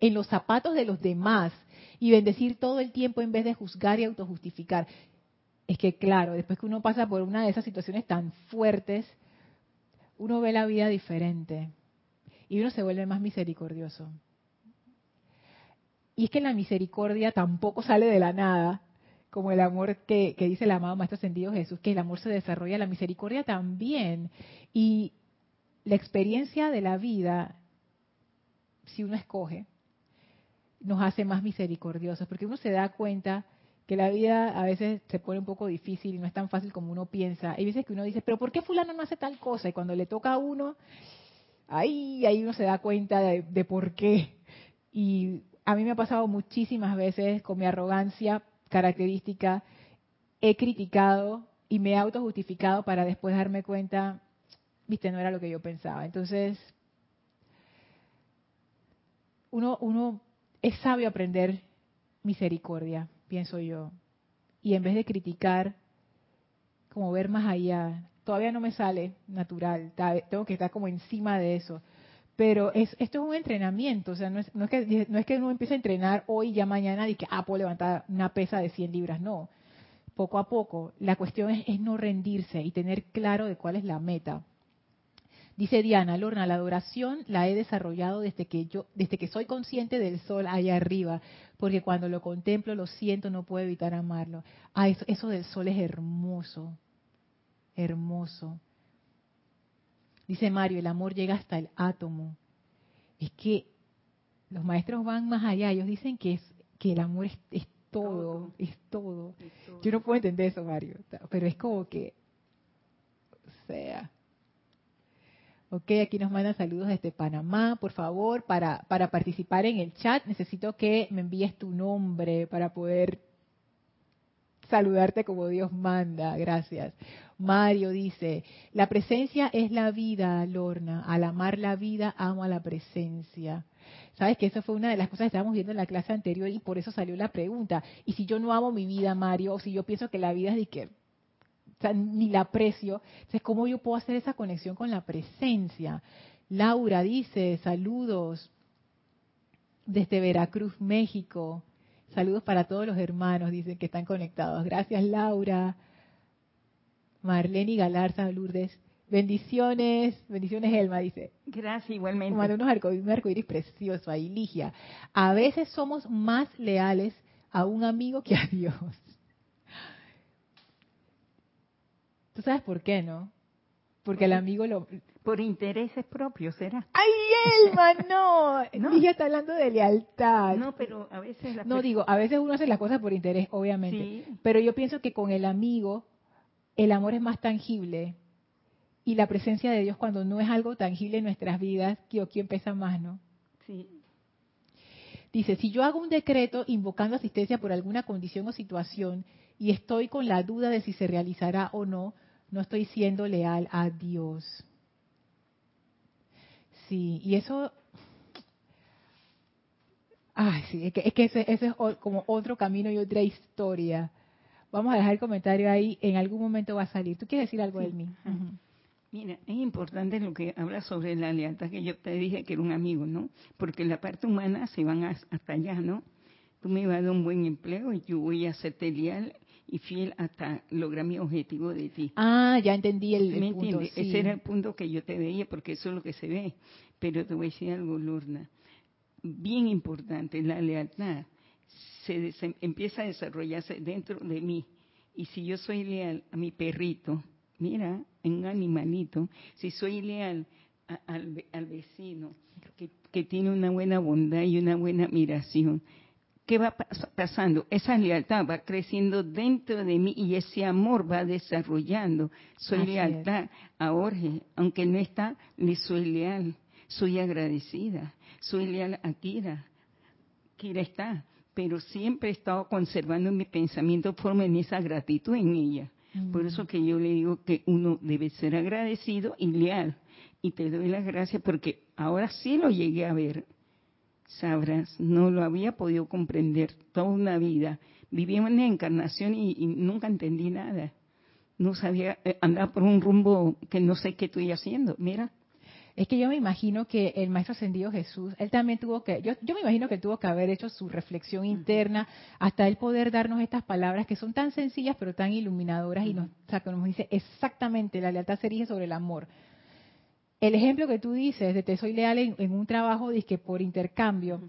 en los zapatos de los demás y bendecir todo el tiempo en vez de juzgar y autojustificar. Es que claro, después que uno pasa por una de esas situaciones tan fuertes, uno ve la vida diferente y uno se vuelve más misericordioso. Y es que la misericordia tampoco sale de la nada, como el amor que, dice el amado Maestro Ascendido Jesús, que el amor se desarrolla, la misericordia también. Y la experiencia de la vida, si uno escoge, nos hace más misericordiosos, porque uno se da cuenta que la vida a veces se pone un poco difícil y no es tan fácil como uno piensa. Hay veces que uno dice, pero ¿por qué fulano no hace tal cosa? Y cuando le toca a uno, ahí, ahí uno se da cuenta de, de por qué. Y a mí me ha pasado muchísimas veces con mi arrogancia característica he criticado y me he autojustificado para después darme cuenta, viste, no era lo que yo pensaba. Entonces, uno, uno es sabio aprender misericordia, pienso yo. Y en vez de criticar, como ver más allá. Todavía no me sale natural, tengo que estar como encima de eso. Pero es, esto es un entrenamiento, o sea, no es, no es, que, no es que uno empiece a entrenar hoy y ya mañana y que, ah, puedo levantar una pesa de 100 libras, no. Poco a poco, la cuestión es, es no rendirse y tener claro de cuál es la meta. Dice Diana, Lorna, la adoración la he desarrollado desde que yo, desde que soy consciente del sol allá arriba, porque cuando lo contemplo, lo siento, no puedo evitar amarlo. Ah, eso, eso del sol es hermoso, hermoso. Dice Mario, el amor llega hasta el átomo. Es que los maestros van más allá, ellos dicen que es que el amor es, todo, es todo. Yo no puedo entender eso, Mario, pero es como que, o sea, Ok, aquí nos mandan saludos desde Panamá. Por favor, para, para participar en el chat necesito que me envíes tu nombre para poder saludarte como Dios manda. Gracias. Mario dice, la presencia es la vida, Lorna. Al amar la vida, amo a la presencia. Sabes que eso fue una de las cosas que estábamos viendo en la clase anterior y por eso salió la pregunta. Y si yo no amo mi vida, Mario, o si yo pienso que la vida es de que ni la aprecio. Entonces, ¿cómo yo puedo hacer esa conexión con la presencia? Laura dice, saludos desde Veracruz, México. Saludos para todos los hermanos, dicen que están conectados. Gracias, Laura. Marlene Galarza, Lourdes. Bendiciones, bendiciones, Elma, dice. Gracias, igualmente. Como unos arcoíris, arcoíris precioso ahí, Ligia. A veces somos más leales a un amigo que a Dios. Tú sabes por qué, ¿no? Porque el amigo lo... Por intereses propios, ¿será? ¡Ay, Elma, no! no. Está hablando de lealtad. No, pero a veces... no, digo, a veces uno hace las cosas por interés, obviamente. Sí. Pero yo pienso que con el amigo, el amor es más tangible. Y la presencia de Dios cuando no es algo tangible en nuestras vidas, ¿quién pesa más, no? Sí. Dice, si yo hago un decreto invocando asistencia por alguna condición o situación y estoy con la duda de si se realizará o no, no estoy siendo leal a Dios. Sí, y eso, ay, sí, es que, es que ese, es como otro camino y otra historia. Vamos a dejar el comentario ahí, en algún momento va a salir. ¿Tú quieres decir algo de mí? Mira, es importante lo que habla sobre la lealtad, que yo te dije que era un amigo, ¿no? Porque la parte humana se van hasta allá, ¿no? Tú me vas a dar un buen empleo y yo voy a hacerte leal y fiel hasta lograr mi objetivo de ti. Ah, ya entendí el, punto. Ese era el punto que yo te veía, porque eso es lo que se ve. Pero te voy a decir algo, Lorna. Bien importante, la lealtad se, empieza a desarrollarse dentro de mí. Y si yo soy leal a mi perrito, mira, en un animalito, si soy leal al, al, vecino, que, que tiene una buena bondad y una buena admiración, ¿qué va pasando? Esa lealtad va creciendo dentro de mí y ese amor va desarrollando. Soy lealtad a Jorge, aunque no está, le soy leal, soy agradecida, soy leal a Kira. Kira está, pero siempre he estado conservando mi pensamiento forma en esa gratitud en ella. Por mm. eso que yo le digo que uno debe ser agradecido y leal. Y te doy las gracias porque ahora sí lo llegué a ver sabrás, no lo había podido comprender toda una vida. Viví en una encarnación y, nunca entendí nada. No sabía, eh, andar por un rumbo que no sé qué estoy haciendo. Mira. Es que yo me imagino que el Maestro Ascendido Jesús, él también tuvo que, yo, yo me imagino que tuvo que haber hecho su reflexión interna hasta él poder darnos estas palabras que son tan sencillas pero tan iluminadoras y nos, o sea, que nos dice exactamente la lealtad se erige sobre el amor el ejemplo que tú dices de te soy leal en, un trabajo que por intercambio,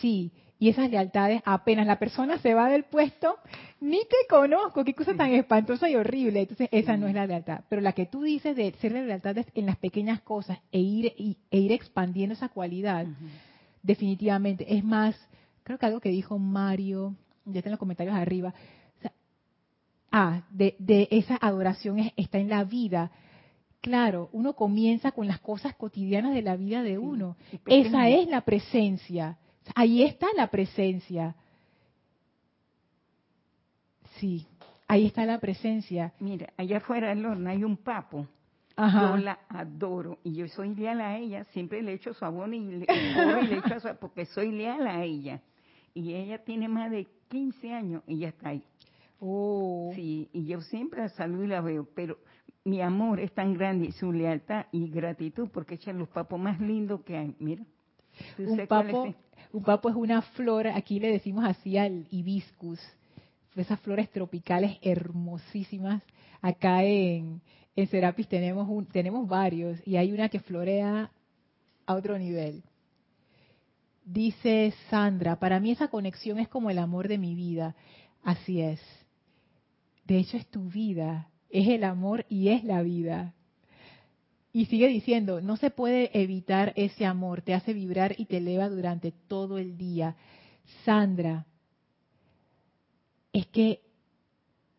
sí, y esas lealtades apenas la persona se va del puesto, ni te conozco, qué cosa tan espantosa y horrible. Entonces, esa no es la lealtad. Pero la que tú dices de ser la lealtad en las pequeñas cosas e ir, e ir expandiendo esa cualidad, definitivamente. Es más, creo que algo que dijo Mario, ya está en los comentarios arriba, ah, de, de esa adoración está en la vida Claro, uno comienza con las cosas cotidianas de la vida de uno. Esa es la presencia. Ahí está la presencia. Sí, ahí está la presencia. Mira, allá afuera del horno hay un papo Yo la adoro y yo soy leal a ella. Siempre le echo sabón y le, y le echo porque soy leal a ella. Y ella tiene más de 15 años y ya está ahí. Oh. Sí, y yo siempre la saludo y la veo, pero mi amor es tan grande y su lealtad y gratitud porque echan los papos más lindos que hay. Mira. Un papo, es? un papo es una flor, aquí le decimos así al hibiscus, esas flores tropicales hermosísimas. Acá en, en Serapis tenemos, un, tenemos varios y hay una que florea a otro nivel. Dice Sandra, para mí esa conexión es como el amor de mi vida. Así es. De hecho es tu vida, es el amor y es la vida. Y sigue diciendo, no se puede evitar ese amor, te hace vibrar y te eleva durante todo el día. Sandra, es que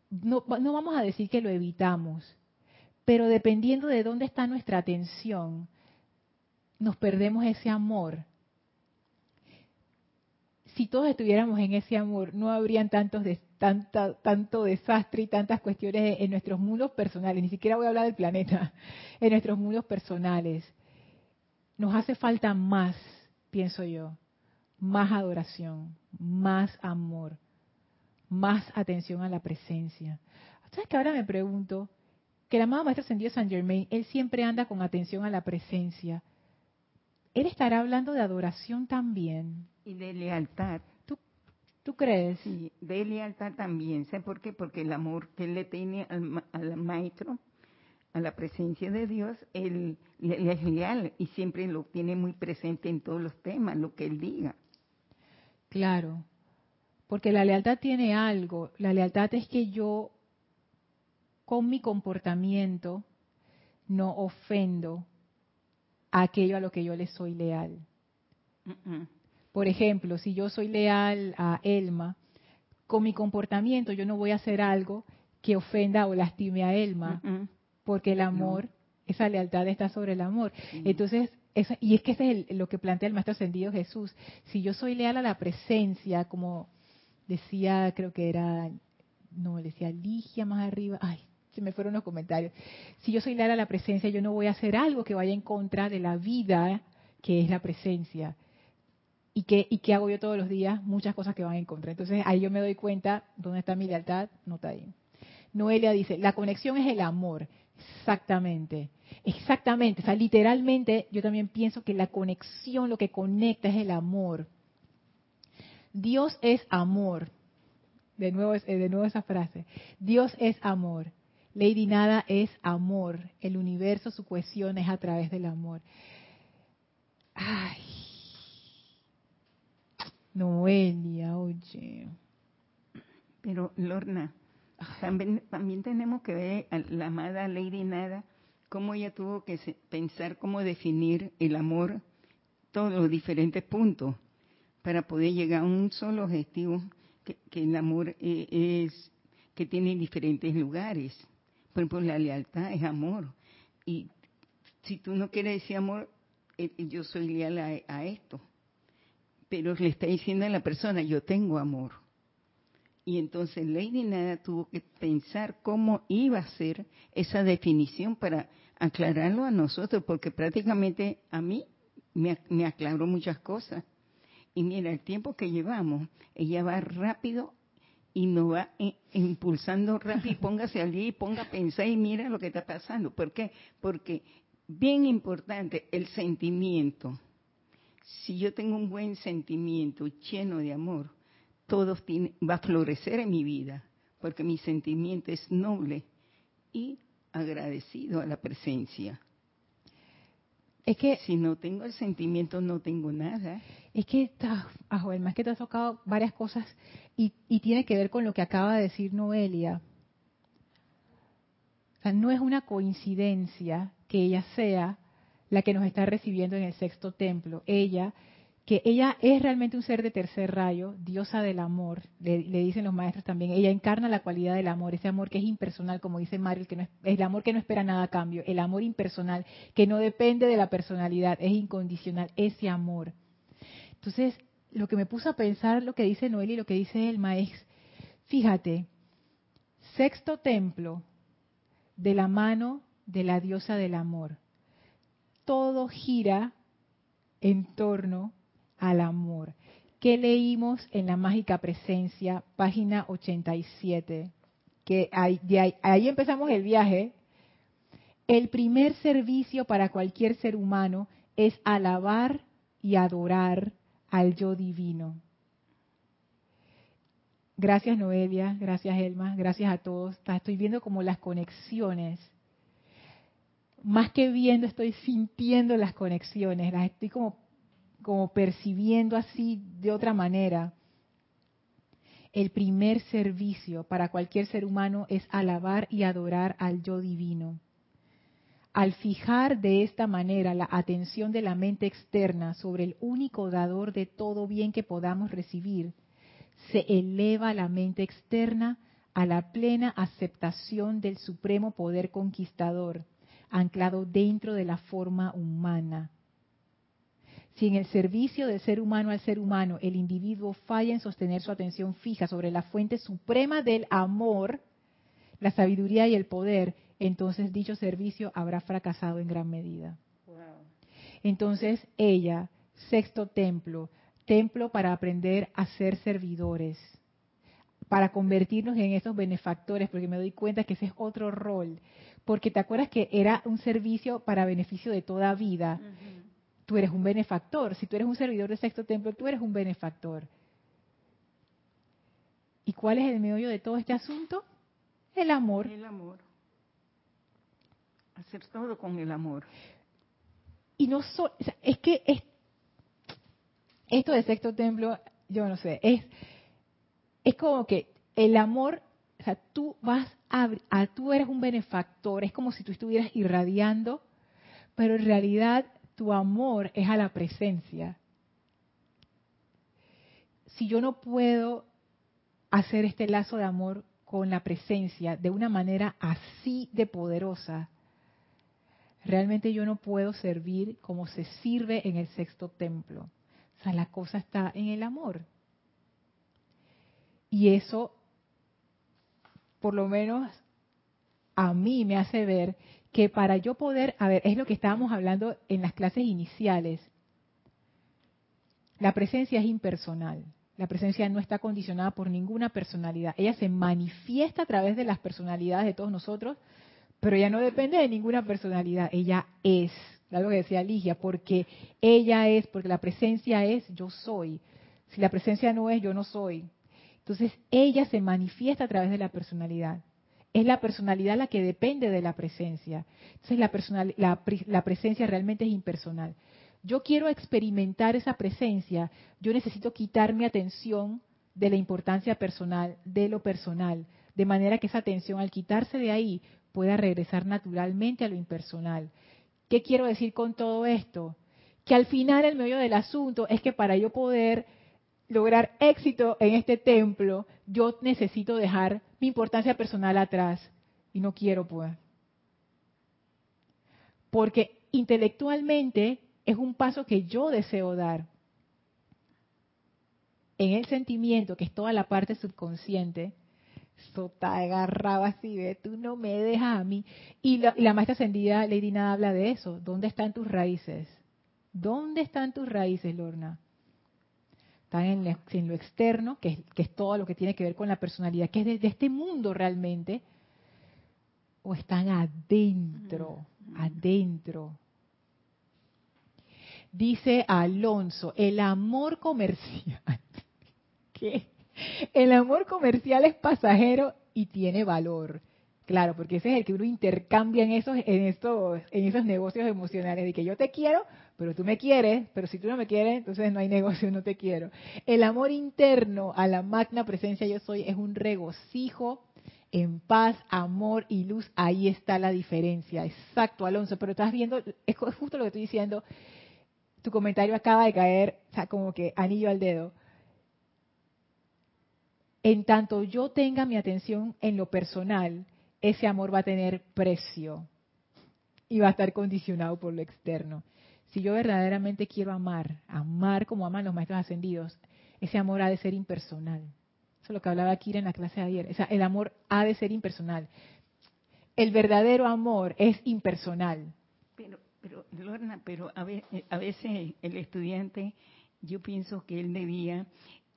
no, no vamos a decir que lo evitamos, pero dependiendo de dónde está nuestra atención, nos perdemos ese amor. Si todos estuviéramos en ese amor, no habrían tantos tanta, tanto desastre y tantas cuestiones en nuestros mundos personales. Ni siquiera voy a hablar del planeta, en nuestros mundos personales. Nos hace falta más, pienso yo, más adoración, más amor, más atención a la presencia. ¿Sabes que ahora me pregunto? Que el amado Maestro Ascendido San Germain, él siempre anda con atención a la presencia. Él estará hablando de adoración también. Y de lealtad. ¿Tú, crees? Sí, de lealtad también. ¿Sabes por qué? Porque el amor que él le tiene al, al Maestro, a la presencia de Dios, él, él, es leal y siempre lo tiene muy presente en todos los temas, lo que él diga. Claro. Porque la lealtad tiene algo. La lealtad es que yo, con mi comportamiento, no ofendo a aquello a lo que yo le soy leal. Por ejemplo, si yo soy leal a Elma, con mi comportamiento yo no voy a hacer algo que ofenda o lastime a Elma, porque el amor, esa lealtad está sobre el amor. Entonces, y es que eso es lo que plantea el Maestro Ascendido Jesús. Si yo soy leal a la presencia, como decía, creo que era, no, decía Ligia más arriba, ay, se me fueron los comentarios. Si yo soy leal a la presencia, yo no voy a hacer algo que vaya en contra de la vida que es la presencia. ¿Y qué, ¿Y qué hago yo todos los días? Muchas cosas que van en contra. Entonces ahí yo me doy cuenta dónde está mi lealtad, no está ahí. Noelia dice, la conexión es el amor. Exactamente, exactamente. O sea, literalmente yo también pienso que la conexión, lo que conecta es el amor. Dios es amor. De nuevo, eh, de nuevo esa frase. Dios es amor. Lady Nada es amor. El universo, su cohesión es a través del amor. Ay. Noelia, oye. Pero Lorna, también, también tenemos que ver a la amada Lady Nada, cómo ella tuvo que pensar cómo definir el amor, todos los diferentes puntos para poder llegar a un solo objetivo, que, el amor eh, es que tiene diferentes lugares. Por ejemplo, la lealtad es amor. Y si tú no quieres decir amor, eh, yo soy leal a, esto. Pero le está diciendo a la persona, yo tengo amor. Y entonces Lady Nada tuvo que pensar cómo iba a ser esa definición para aclararlo a nosotros, porque prácticamente a mí me aclaró muchas cosas. Y mira, el tiempo que llevamos, ella va rápido y nos va impulsando rápido y póngase allí y ponga a pensar y mira lo que está pasando. ¿Por qué? Porque bien importante el sentimiento. Si yo tengo un buen sentimiento lleno de amor, todo va a florecer en mi vida, porque mi sentimiento es noble y agradecido a la presencia. Es que si no tengo el sentimiento, no tengo nada. Es que, el más que te has tocado varias cosas y, y, tiene que ver con lo que acaba de decir Noelia. O sea, no es una coincidencia que ella sea la que nos está recibiendo en el sexto templo. Ella que ella es realmente un ser de tercer rayo, diosa del amor, le, dicen los maestros también. Ella encarna la cualidad del amor, ese amor que es impersonal, como dice Mario, que no es, el amor que no espera nada a cambio, el amor impersonal, que no depende de la personalidad, es incondicional, ese amor. Entonces, lo que me puso a pensar, lo que dice Noel y lo que dice el maestro, fíjate, sexto templo, de la mano de la diosa del amor. Todo gira en torno al amor. ¿Qué leímos en la mágica presencia, página 87? Que ahí, empezamos el viaje. El primer servicio para cualquier ser humano es alabar y adorar al yo divino. Gracias Noelia, gracias Elma, gracias a todos. Estoy viendo como las conexiones. Más que viendo, estoy sintiendo las conexiones, las estoy como como percibiendo así de otra manera. El primer servicio para cualquier ser humano es alabar y adorar al yo divino. Al fijar de esta manera la atención de la mente externa sobre el único dador de todo bien que podamos recibir, se eleva la mente externa a la plena aceptación del supremo poder conquistador, anclado dentro de la forma humana si en el servicio del ser humano al ser humano el individuo falla en sostener su atención fija sobre la fuente suprema del amor, la sabiduría y el poder, entonces dicho servicio habrá fracasado en gran medida. Entonces ella, sexto templo, templo para aprender a ser servidores, para convertirnos en esos benefactores, porque me doy cuenta que ese es otro rol, porque te acuerdas que era un servicio para beneficio de toda vida tú eres un benefactor. Si tú eres un servidor del sexto templo, tú eres un benefactor. ¿Y cuál es el meollo de todo este asunto? El amor. El amor. Hacer todo con el amor. Y no solo, es que es, esto del sexto templo, yo no sé, es, es como que el amor, o sea, tú vas a, a, tú eres un benefactor, es como si tú estuvieras irradiando, pero en realidad tu amor es a la presencia. Si yo no puedo hacer este lazo de amor con la presencia de una manera así de poderosa, realmente yo no puedo servir como se sirve en el sexto templo. O sea, la cosa está en el amor. Y eso, por lo menos a mí me hace ver que para yo poder, a ver, es lo que estábamos hablando en las clases iniciales, la presencia es impersonal. La presencia no está condicionada por ninguna personalidad. Ella se manifiesta a través de las personalidades de todos nosotros, pero ella no depende de ninguna personalidad. Ella es, algo que decía Ligia, porque ella es, porque la presencia es, yo soy. Si la presencia no es, yo no soy. Entonces, ella se manifiesta a través de la personalidad es la personalidad la que depende de la presencia. Entonces la, personal, la, presencia realmente es impersonal. Yo quiero experimentar esa presencia, yo necesito quitar mi atención de la importancia personal, de lo personal, de manera que esa atención al quitarse de ahí pueda regresar naturalmente a lo impersonal. ¿Qué quiero decir con todo esto? Que al final el medio del asunto es que para yo poder lograr éxito en este templo, yo necesito dejar mi importancia personal atrás. Y no quiero, pues. Porque intelectualmente es un paso que yo deseo dar. En el sentimiento, que es toda la parte subconsciente, eso está agarrado así, ¿ve? tú no me dejas a mí. Y la, y la maestra ascendida, Lady Nada, habla de eso. ¿Dónde están tus raíces? ¿Dónde están tus raíces, Lorna? Están en, lo externo, que es, todo lo que tiene que ver con la personalidad, que es de, este mundo realmente, o están adentro, adentro. Dice Alonso, el amor comercial, ¿qué? El amor comercial es pasajero y tiene valor. Claro, porque ese es el que uno intercambia en esos, en estos, en esos negocios emocionales, de que yo te quiero, pero tú me quieres, pero si tú no me quieres, entonces no hay negocio, no te quiero. El amor interno a la magna presencia yo soy es un regocijo en paz, amor y luz. Ahí está la diferencia. Exacto, Alonso, pero estás viendo, es justo lo que estoy diciendo. Tu comentario acaba de caer, o sea, como que anillo al dedo. En tanto yo tenga mi atención en lo personal, ese amor va a tener precio y va a estar condicionado por lo externo. Si yo verdaderamente quiero amar, amar como aman los maestros ascendidos, ese amor ha de ser impersonal. Eso es lo que hablaba Kira en la clase de ayer. O sea, el amor ha de ser impersonal. el verdadero amor es impersonal. Pero, pero Lorna, pero a, veces el estudiante, yo pienso que él debía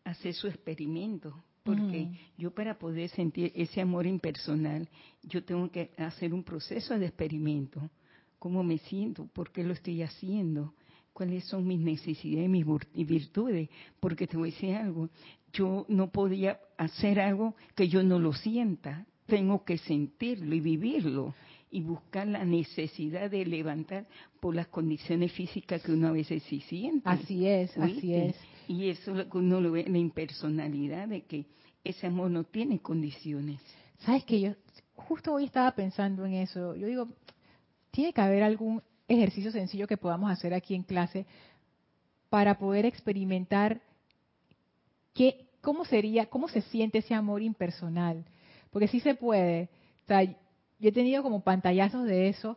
hacer su experimento, porque yo para poder sentir ese amor impersonal, yo tengo que hacer un proceso de experimento. ¿Cómo me siento? ¿Por qué lo estoy haciendo? ¿Cuáles son mis necesidades y mis virtudes? Porque te voy a decir algo, yo no podía hacer algo que yo no lo sienta, tengo que sentirlo y vivirlo y buscar la necesidad de levantar por las condiciones físicas que uno a veces sí siente. Así es, así es. Y eso es lo que uno lo ve, la impersonalidad de que ese amor no tiene condiciones. Sabes que yo justo hoy estaba pensando en eso. Yo digo, tiene que haber algún ejercicio sencillo que podamos hacer aquí en clase para poder experimentar qué, cómo sería, cómo se siente ese amor impersonal. Porque sí se puede. O sea, yo he tenido como pantallazos de eso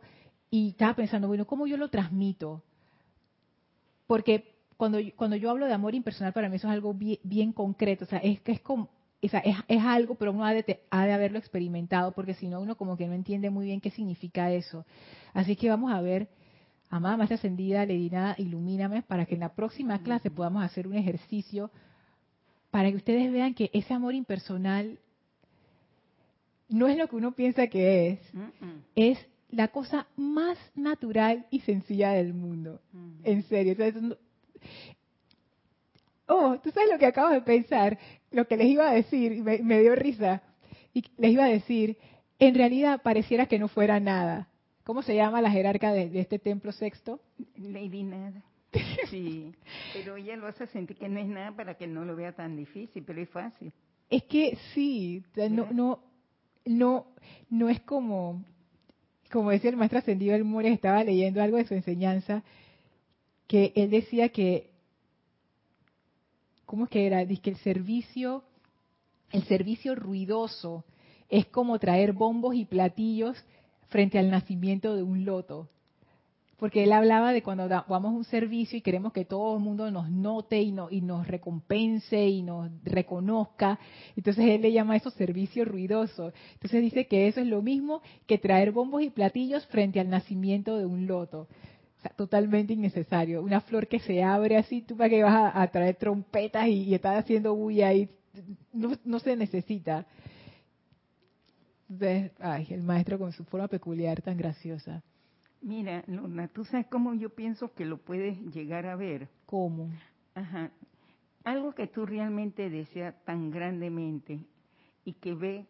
y estaba pensando, bueno, ¿cómo yo lo transmito? Porque cuando, cuando yo hablo de amor impersonal, para mí eso es algo bien, concreto. O sea, es que es como, es, es, algo, pero uno ha de, ha de haberlo experimentado, porque si no, uno como que no entiende muy bien qué significa eso. Así que vamos a ver, amada más ascendida, Ledina, ilumíname, para que en la próxima clase podamos hacer un ejercicio para que ustedes vean que ese amor impersonal no es lo que uno piensa que es, es la cosa más natural y sencilla del mundo. En serio. oh, tú sabes lo que acabo de pensar, lo que les iba a decir, me, me dio risa. Y les iba a decir, en realidad pareciera que no fuera nada. ¿Cómo se llama la jerarca de, este templo sexto? Lady Nada. Sí, pero ella lo hace sentir que no es nada para que no lo vea tan difícil, pero es fácil. Es que sí, no, no, no, no es como, como decía el maestro ascendido El More, estaba leyendo algo de su enseñanza, que él decía que, ¿cómo es que era? Dice que el servicio, el servicio ruidoso es como traer bombos y platillos frente al nacimiento de un loto porque él hablaba de cuando damos un servicio y queremos que todo el mundo nos note y, y nos recompense y nos reconozca. Entonces él le llama eso servicio ruidoso. Entonces dice que eso es lo mismo que traer bombos y platillos frente al nacimiento de un loto. O sea, totalmente innecesario. Una flor que se abre así, tú para que vas a, traer trompetas y, y, estás haciendo bulla y no, no se necesita. Entonces, ay, el maestro con su forma peculiar tan graciosa. Mira, Lorna, tú sabes cómo yo pienso que lo puedes llegar a ver. ¿Cómo? Ajá. Algo que tú realmente deseas tan grandemente y que ve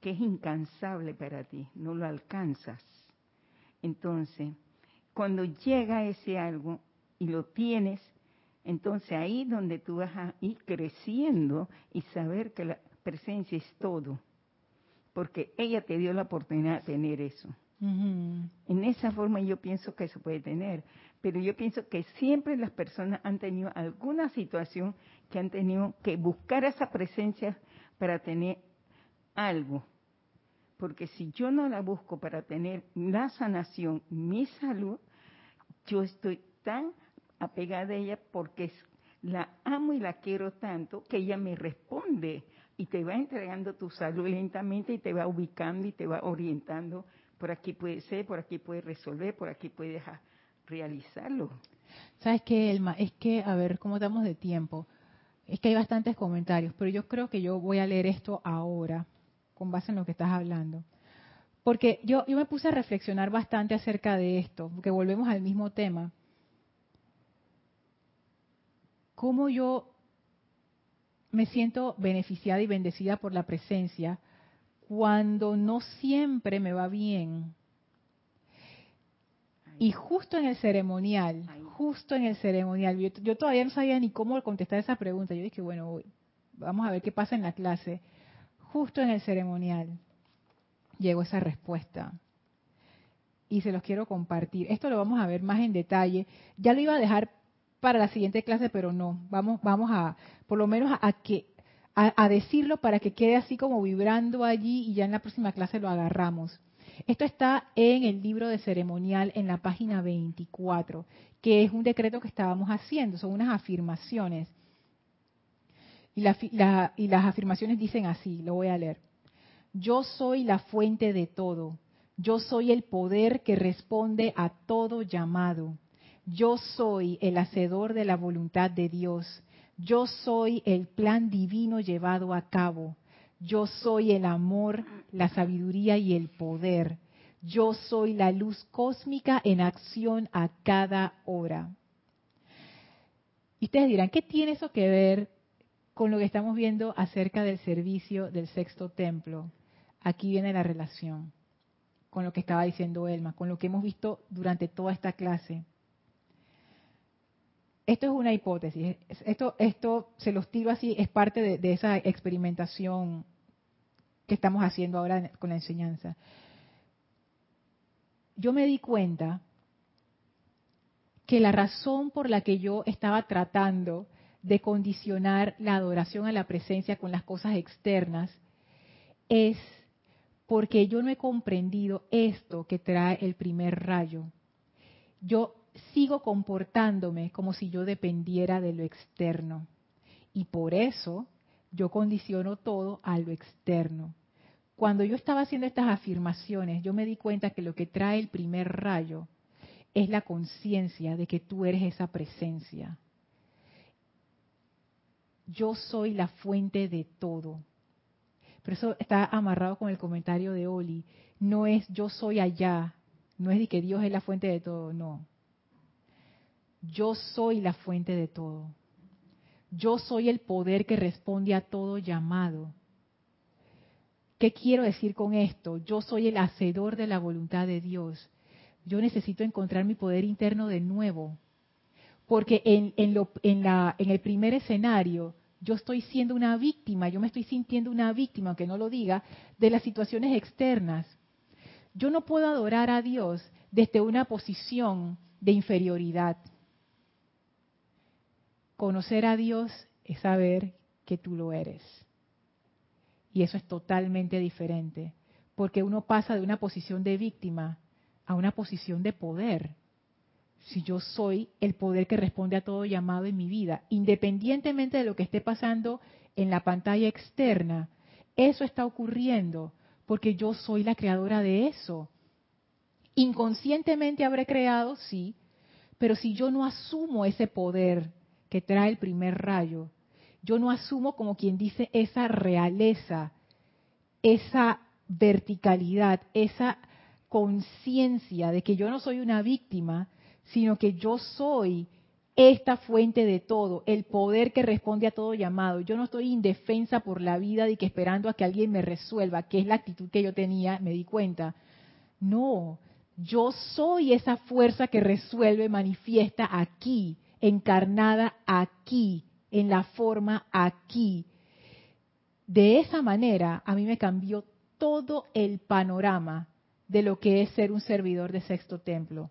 que es incansable para ti, no lo alcanzas. Entonces, cuando llega ese algo y lo tienes, entonces ahí donde tú vas a ir creciendo y saber que la presencia es todo, porque ella te dio la oportunidad de tener eso. En esa forma yo pienso que se puede tener, pero yo pienso que siempre las personas han tenido alguna situación que han tenido que buscar esa presencia para tener algo. Porque si yo no la busco para tener la sanación, mi salud, yo estoy tan apegada a ella porque la amo y la quiero tanto que ella me responde y te va entregando tu salud lentamente y te va ubicando y te va orientando por aquí puede ser, por aquí puede resolver, por aquí puede realizarlo. ¿Sabes qué, Elma? Es que, a ver, ¿cómo estamos de tiempo? Es que hay bastantes comentarios, pero yo creo que yo voy a leer esto ahora, con base en lo que estás hablando. Porque yo, yo me puse a reflexionar bastante acerca de esto, porque volvemos al mismo tema. ¿Cómo yo me siento beneficiada y bendecida por la presencia cuando no siempre me va bien. Y justo en el ceremonial, justo en el ceremonial, yo, todavía no sabía ni cómo contestar esa pregunta. Yo dije, bueno, vamos a ver qué pasa en la clase. Justo en el ceremonial llegó esa respuesta. Y se los quiero compartir. Esto lo vamos a ver más en detalle. Ya lo iba a dejar para la siguiente clase, pero no. Vamos, vamos a, por lo menos a que a, decirlo para que quede así como vibrando allí y ya en la próxima clase lo agarramos. Esto está en el libro de ceremonial en la página 24, que es un decreto que estábamos haciendo, son unas afirmaciones. Y, y las afirmaciones dicen así, lo voy a leer. Yo soy la fuente de todo, Yo soy el poder que responde a todo llamado. Yo soy el hacedor de la voluntad de Dios. Yo soy el plan divino llevado a cabo. Yo soy el amor, la sabiduría y el poder. Yo soy la luz cósmica en acción a cada hora. Y ustedes dirán, ¿qué tiene eso que ver con lo que estamos viendo acerca del servicio del sexto templo? Aquí viene la relación con lo que estaba diciendo Elma, con lo que hemos visto durante toda esta clase. Esto es una hipótesis, esto, esto se los tiro así, es parte de, de esa experimentación que estamos haciendo ahora con la enseñanza. Yo me di cuenta que la razón por la que yo estaba tratando de condicionar la adoración a la presencia con las cosas externas es porque yo no he comprendido esto que trae el primer rayo. Yo sigo comportándome como si yo dependiera de lo externo. Y por eso yo condiciono todo a lo externo. Cuando yo estaba haciendo estas afirmaciones, yo me di cuenta que lo que trae el primer rayo es la conciencia de que tú eres esa presencia. Yo soy la fuente de todo. Pero eso está amarrado con el comentario de Oli. No es yo soy allá, no es de que Dios es la fuente de todo, no. Yo soy la fuente de todo. Yo soy el poder que responde a todo llamado. ¿Qué quiero decir con esto? Yo soy el hacedor de la voluntad de Dios. Yo necesito encontrar mi poder interno de nuevo. Porque en, en, la, en el primer escenario, yo estoy siendo una víctima, yo me estoy sintiendo una víctima, aunque no lo diga, de las situaciones externas. Yo no puedo adorar a Dios desde una posición de inferioridad. Conocer a Dios es saber que tú lo eres. Y eso es totalmente diferente, porque uno pasa de una posición de víctima a una posición de poder. Si yo soy el poder que responde a todo llamado en mi vida, independientemente de lo que esté pasando en la pantalla externa, eso está ocurriendo porque yo soy la creadora de eso. Inconscientemente habré creado, sí, pero si yo no asumo ese poder que trae el primer rayo, yo no asumo como quien dice esa realeza, esa verticalidad, esa conciencia de que yo no soy una víctima, sino que yo soy esta fuente de todo, el poder que responde a todo llamado. Yo no estoy indefensa por la vida y que esperando a que alguien me resuelva, que es la actitud que yo tenía, me di cuenta. No, yo soy esa fuerza que resuelve, manifiesta aquí, encarnada aquí, en la forma aquí. De esa manera a mí me cambió todo el panorama de lo que es ser un servidor de sexto templo.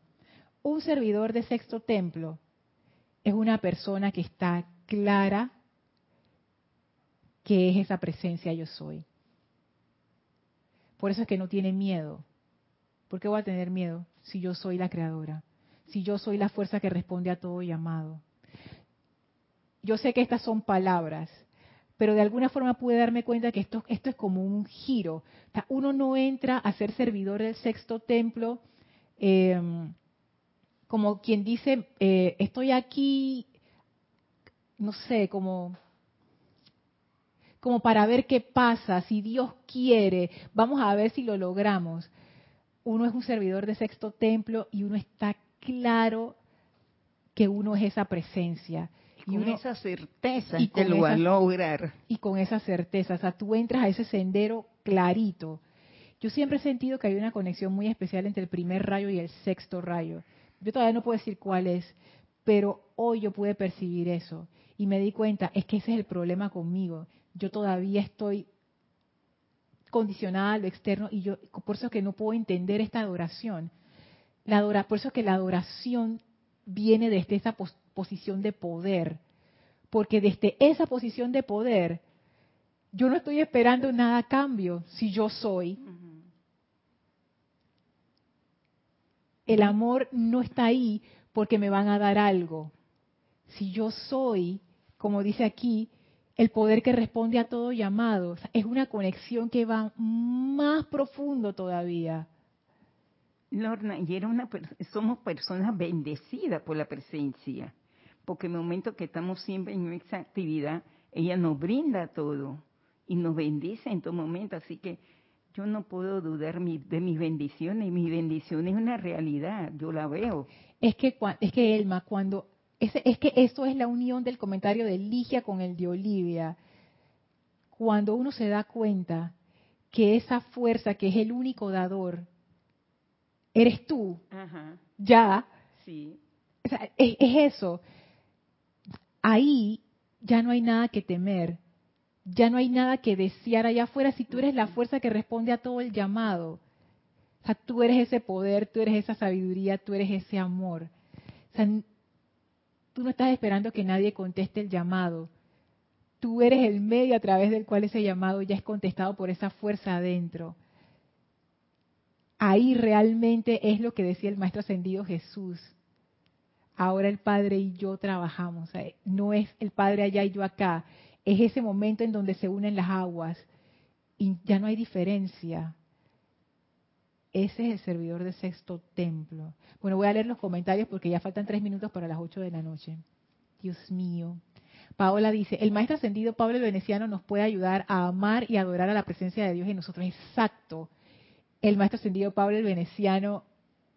Un servidor de sexto templo es una persona que está clara que es esa presencia yo soy. Por eso es que no tiene miedo. ¿Por qué voy a tener miedo si yo soy la creadora? Si yo soy la fuerza que responde a todo llamado yo sé que estas son palabras, pero de alguna forma pude darme cuenta que esto, es como un giro. uno no entra a ser servidor del sexto templo em, como quien dice, eh, estoy aquí, no sé, como como para ver qué pasa, si Dios quiere, vamos a ver si lo logramos. Uno es un servidor de sexto templo y uno está claro que uno es esa presencia y con esa certeza y que lo va a lograr. Y con esa certeza, o sea, tú entras a ese sendero clarito. Yo siempre he sentido que hay una conexión muy especial entre el primer rayo y el sexto rayo. Yo todavía no puedo decir cuál es, pero hoy yo pude percibir eso y me di cuenta, es que ese es el problema conmigo. Yo todavía estoy condicionada a lo externo y yo por eso es que no puedo entender esta adoración. La por eso es que la adoración viene desde esa posición de poder, porque desde esa posición de poder yo no estoy esperando nada a cambio si yo soy. El amor no está ahí porque me van a dar algo. Si yo soy, como dice aquí, el poder que responde a todo llamado, es una conexión que va más profundo todavía. Lorna, y era una, somos personas bendecidas por la presencia, porque en el momento que estamos siempre en esa actividad, ella nos brinda todo y nos bendice en todo momento, así que yo no puedo dudar de mis bendiciones, mi bendición es una realidad, yo la veo. Es que, es que Elma, cuando, es, es que esto es la unión del comentario de Ligia con el de Olivia, cuando uno se da cuenta que esa fuerza que es el único dador, eres tú, ya. Sí. es, eso. Ahí ya no hay nada que temer, ya no hay nada que desear allá afuera si tú eres la fuerza que responde a todo el llamado. O sea, tú eres ese poder, tú eres esa sabiduría, tú eres ese amor. O sea, tú no estás esperando que nadie conteste el llamado. Tú eres el medio a través del cual ese llamado ya es contestado por esa fuerza adentro ahí realmente es lo que decía el Maestro Ascendido Jesús. Ahora el Padre y yo trabajamos. No es el Padre allá y yo acá. Es ese momento en donde se unen las aguas y ya no hay diferencia. Ese es el servidor del sexto templo. Bueno, voy a leer los comentarios porque ya faltan tres minutos para las ocho de la noche. Dios mío. Paola dice, el maestro ascendido Pablo el Veneciano nos puede ayudar a amar y adorar a la presencia de Dios en nosotros. Exacto el maestro ascendido Pablo el Veneciano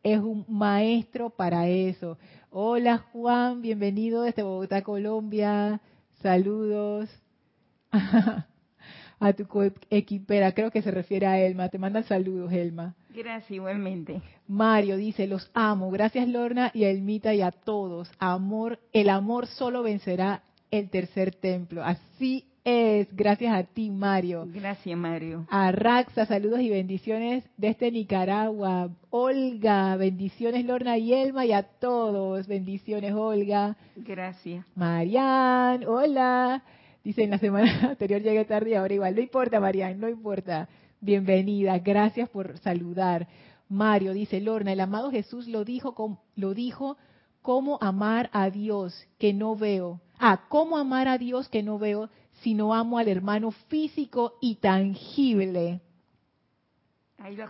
es un maestro para eso. Hola Juan, bienvenido desde Bogotá, Colombia. Saludos a tu equipera, creo que se refiere a Elma. Te manda saludos, Elma. Gracias, igualmente. Mario dice, los amo. Gracias, Lorna y a Elmita y a todos. Amor, el amor solo vencerá el tercer templo. Así es. Gracias a ti, Mario. Gracias, Mario. A Raxa, saludos y bendiciones desde Nicaragua. Olga, bendiciones, Lorna y Elma, y a todos. Bendiciones, Olga. Gracias. Marian, hola. Dice, en la semana anterior llegué tarde y ahora igual. No importa, Marian, no importa. Bienvenida, gracias por saludar. Mario dice, Lorna, el amado Jesús lo dijo, lo dijo cómo amar a Dios que no veo. Ah, cómo amar a Dios que no veo si no amo al hermano físico y tangible. Ahí lo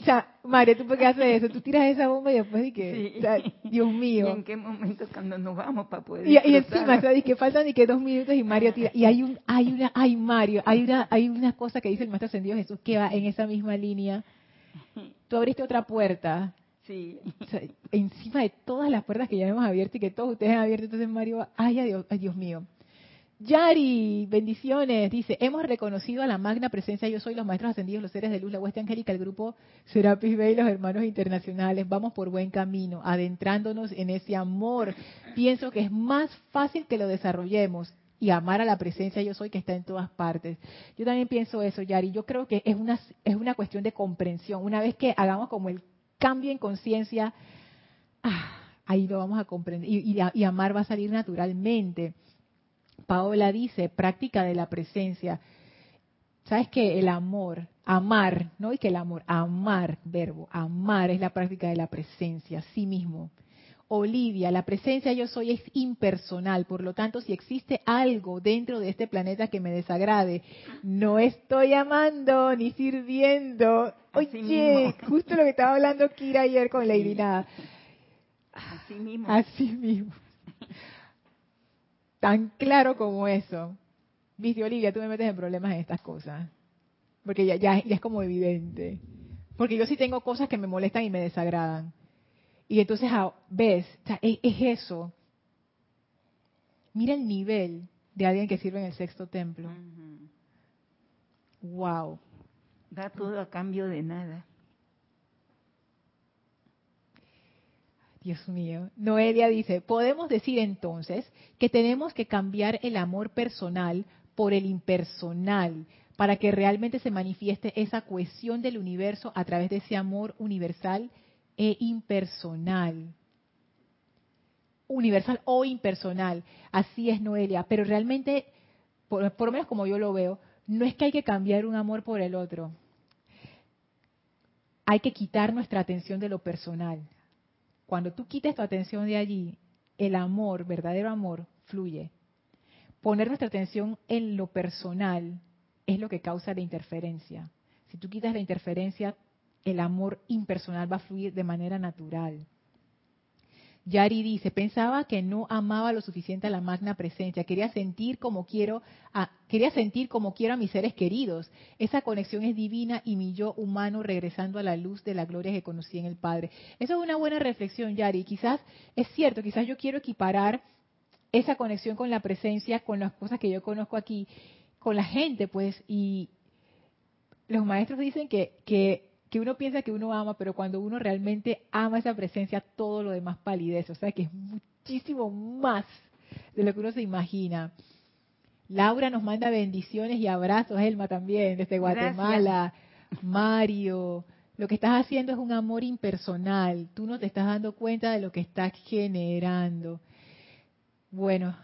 O sea, María, ¿tú por qué haces eso? Tú tiras esa bomba y después de que, Dios mío. ¿Y en qué momento cuando nos vamos para poder Y, y encima, o que faltan y que dos minutos y Mario tira. Y hay un, hay una, hay Mario, hay una, hay una cosa que dice el Maestro Ascendido Jesús que va en esa misma línea. Tú abriste otra puerta. Sí. encima de todas las puertas que ya hemos abierto y que todos ustedes han abierto, entonces Mario, ay, Dios, ay, Dios mío. Yari, bendiciones. Dice, hemos reconocido a la magna presencia, yo soy los maestros ascendidos, los seres de luz, la hueste angélica, el grupo Serapis Bay, los hermanos internacionales. Vamos por buen camino, adentrándonos en ese amor. Pienso que es más fácil que lo desarrollemos y amar a la presencia yo soy que está en todas partes. Yo también pienso eso, Yari. Yo creo que es una, es una cuestión de comprensión. Una vez que hagamos como el cambio en conciencia, ah, ahí lo vamos a comprender y, y amar va a salir naturalmente. Paola dice, práctica de la presencia. ¿Sabes que El amor, amar, no y que el amor, amar, verbo, amar es la práctica de la presencia, sí mismo. Olivia, la presencia yo soy es impersonal, por lo tanto, si existe algo dentro de este planeta que me desagrade, no estoy amando ni sirviendo. Oye, justo lo que estaba hablando Kira ayer con Lady Así mismo. Así mismo tan claro como eso. Viste, Olivia, tú me metes en problemas en estas cosas. Porque ya, ya, es como evidente. Porque yo sí tengo cosas que me molestan y me desagradan. Y entonces, ah, ves, es, eso. Mira el nivel de alguien que sirve en el sexto templo. Wow. Da todo a cambio de nada. Dios mío. Noelia dice, podemos decir entonces que tenemos que cambiar el amor personal por el impersonal para que realmente se manifieste esa cohesión del universo a través de ese amor universal e impersonal. Universal o impersonal. Así es, Noelia. Pero realmente, por, por lo menos como yo lo veo, no es que hay que cambiar un amor por el otro. Hay que quitar nuestra atención de lo personal cuando tú quites tu atención de allí, el amor, verdadero amor, fluye. Poner nuestra atención en lo personal es lo que causa la interferencia. Si tú quitas la interferencia, el amor impersonal va a fluir de manera natural. Yari dice, pensaba que no amaba lo suficiente a la magna presencia, quería sentir como quiero, a, quería sentir como quiero a mis seres queridos. Esa conexión es divina y mi yo humano regresando a la luz de la gloria que conocí en el Padre. Eso es una buena reflexión, Yari. Quizás es cierto, quizás yo quiero equiparar esa conexión con la presencia, con las cosas que yo conozco aquí, con la gente, pues, y los maestros dicen que, que que uno piensa que uno ama, pero cuando uno realmente ama esa presencia, todo lo demás palidece. O sea que es muchísimo más de lo que uno se imagina. Laura nos manda bendiciones y abrazos, Elma también, desde Guatemala. Mario, lo que estás haciendo es un amor impersonal. Tú no te estás dando cuenta de lo que estás generando. Bueno,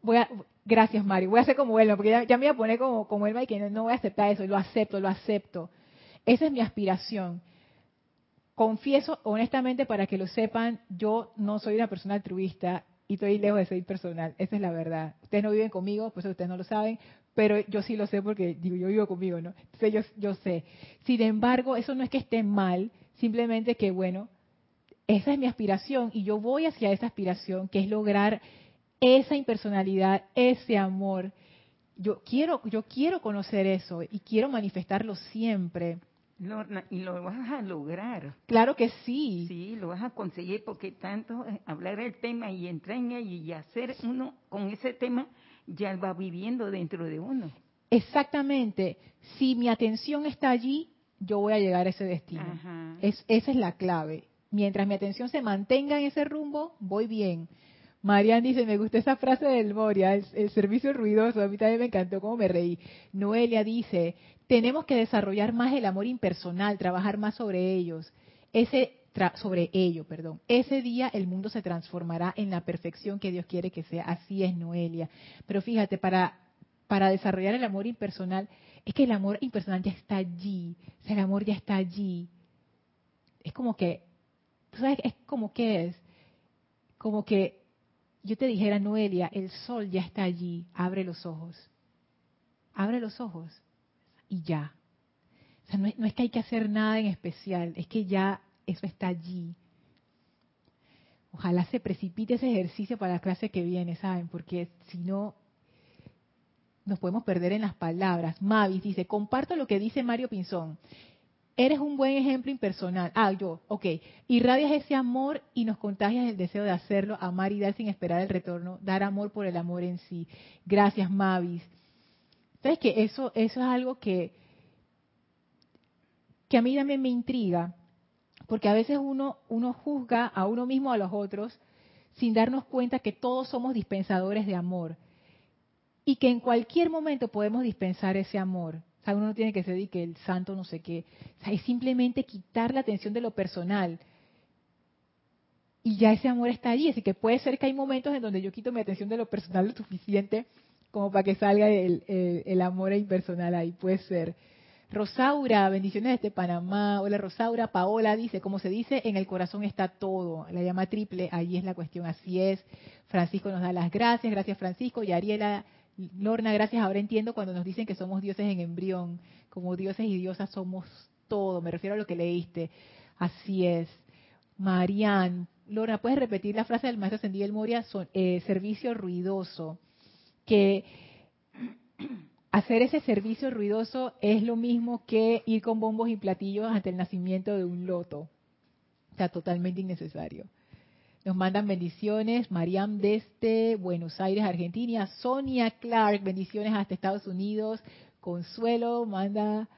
voy a, gracias Mario. Voy a hacer como Elma, porque ya, me voy a poner como, como Elma y que no, no voy a aceptar eso. Lo acepto, lo acepto. Esa es mi aspiración. Confieso honestamente para que lo sepan, yo no soy una persona altruista y estoy lejos de ser personal. Esa es la verdad. Ustedes no viven conmigo, pues ustedes no lo saben, pero yo sí lo sé porque digo, yo vivo conmigo, ¿no? Entonces yo, yo sé. Sin embargo, eso no es que esté mal, simplemente que, bueno, esa es mi aspiración y yo voy hacia esa aspiración, que es lograr esa impersonalidad, ese amor. Yo quiero, yo quiero conocer eso y quiero manifestarlo siempre. Lorna, y lo vas a lograr. Claro que sí. Sí, lo vas a conseguir porque tanto eh, hablar del tema y entrar en y hacer uno con ese tema ya va viviendo dentro de uno. Exactamente. Si mi atención está allí, yo voy a llegar a ese destino. Es, esa es la clave. Mientras mi atención se mantenga en ese rumbo, voy bien. Marian dice, me gustó esa frase del Moria, el, servicio ruidoso, a mí también me encantó cómo me reí. Noelia dice, tenemos que desarrollar más el amor impersonal, trabajar más sobre ellos. Ese sobre ello, perdón. Ese día el mundo se transformará en la perfección que Dios quiere que sea. Así es, Noelia. Pero fíjate, para para desarrollar el amor impersonal, es que el amor impersonal ya está allí. El amor ya está allí. Es como que, ¿tú sabes? Es como que es, como que yo te dijera, Noelia, el sol ya está allí, abre los ojos. Abre los ojos y ya. O sea, no es, no es que hay que hacer nada en especial, es que ya eso está allí. Ojalá se precipite ese ejercicio para la clase que viene, ¿saben? Porque si no, nos podemos perder en las palabras. Mavis dice, comparto lo que dice Mario Pinzón. Eres un buen ejemplo impersonal. Ah, yo, ok. Irradias ese amor y nos contagias el deseo de hacerlo, amar y dar sin esperar el retorno, dar amor por el amor en sí. Gracias, Mavis. ¿Sabes que eso, eso es algo que, que a mí también me intriga? Porque a veces uno, uno juzga a uno mismo a los otros sin darnos cuenta que todos somos dispensadores de amor y que en cualquier momento podemos dispensar ese amor. O sea, uno no tiene que ser que el santo no sé qué. Es simplemente quitar la atención de lo personal. Y ya ese amor está allí. Así que puede ser que hay momentos en donde yo quito mi atención de lo personal lo suficiente como para que salga el, el, amor impersonal ahí. Puede ser. Rosaura, bendiciones desde Panamá. Hola Rosaura. Paola dice, como se dice, en el corazón está todo. La llama triple, ahí es la cuestión, así es. Francisco nos da las gracias. Gracias Francisco. Y Ariela Lorna, gracias. Ahora entiendo cuando nos dicen que somos dioses en embrión. Como dioses y diosas somos todo. Me refiero a lo que leíste. Así es. Marian, Lorna, ¿puedes repetir la frase del maestro Ascendido el Moria? Eh, servicio ruidoso. Que hacer ese servicio ruidoso es lo mismo que ir con bombos y platillos ante el nacimiento de un loto. O sea, totalmente innecesario. Nos mandan bendiciones. Mariam desde Buenos Aires, Argentina. Sonia Clark, bendiciones hasta Estados Unidos. Consuelo manda.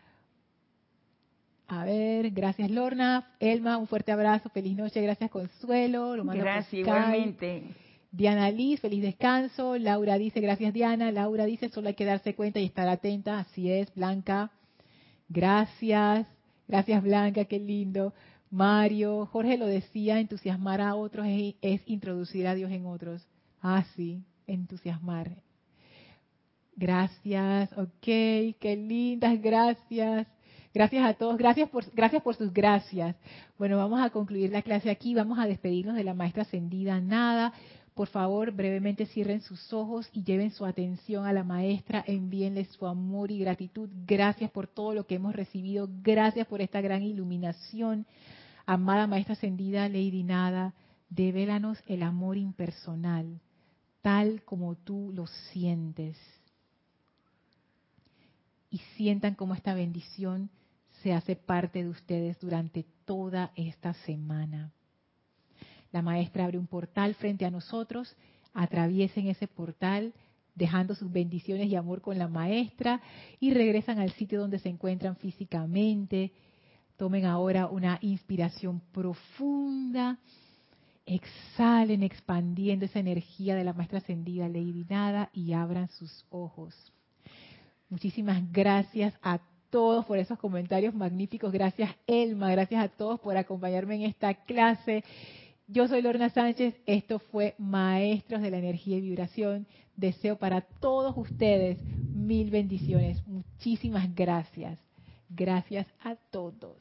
A ver, gracias Lorna. Elma, un fuerte abrazo. Feliz noche. Gracias Consuelo. Lo gracias, igualmente. Diana Liz, feliz descanso. Laura dice, gracias Diana. Laura dice, solo hay que darse cuenta y estar atenta. Así es, Blanca. Gracias. Gracias Blanca, qué lindo. Mario, Jorge lo decía, entusiasmar a otros es, introducir a Dios en otros. Ah, sí, entusiasmar. Gracias, ok, qué lindas, gracias. Gracias a todos, gracias por, gracias por sus gracias. Bueno, vamos a concluir la clase aquí, vamos a despedirnos de la maestra ascendida Nada. Por favor, brevemente cierren sus ojos y lleven su atención a la maestra, envíenle su amor y gratitud. Gracias por todo lo que hemos recibido, gracias por esta gran iluminación. Amada maestra ascendida Lady Nada, devélanos el amor impersonal, tal como tú lo sientes. Y sientan como esta bendición se hace parte de ustedes durante toda esta semana. La maestra abre un portal frente a nosotros, atraviesen ese portal dejando sus bendiciones y amor con la maestra y regresan al sitio donde se encuentran físicamente. Tomen ahora una inspiración profunda. Exhalen expandiendo esa energía de la maestra ascendida Lady Nada y abran sus ojos. Muchísimas gracias a todos por esos comentarios magníficos. Gracias Elma, gracias a todos por acompañarme en esta clase. Yo soy Lorna Sánchez, esto fue Maestros de la Energía y Vibración. Deseo para todos ustedes mil bendiciones. Muchísimas gracias. Gracias a todos.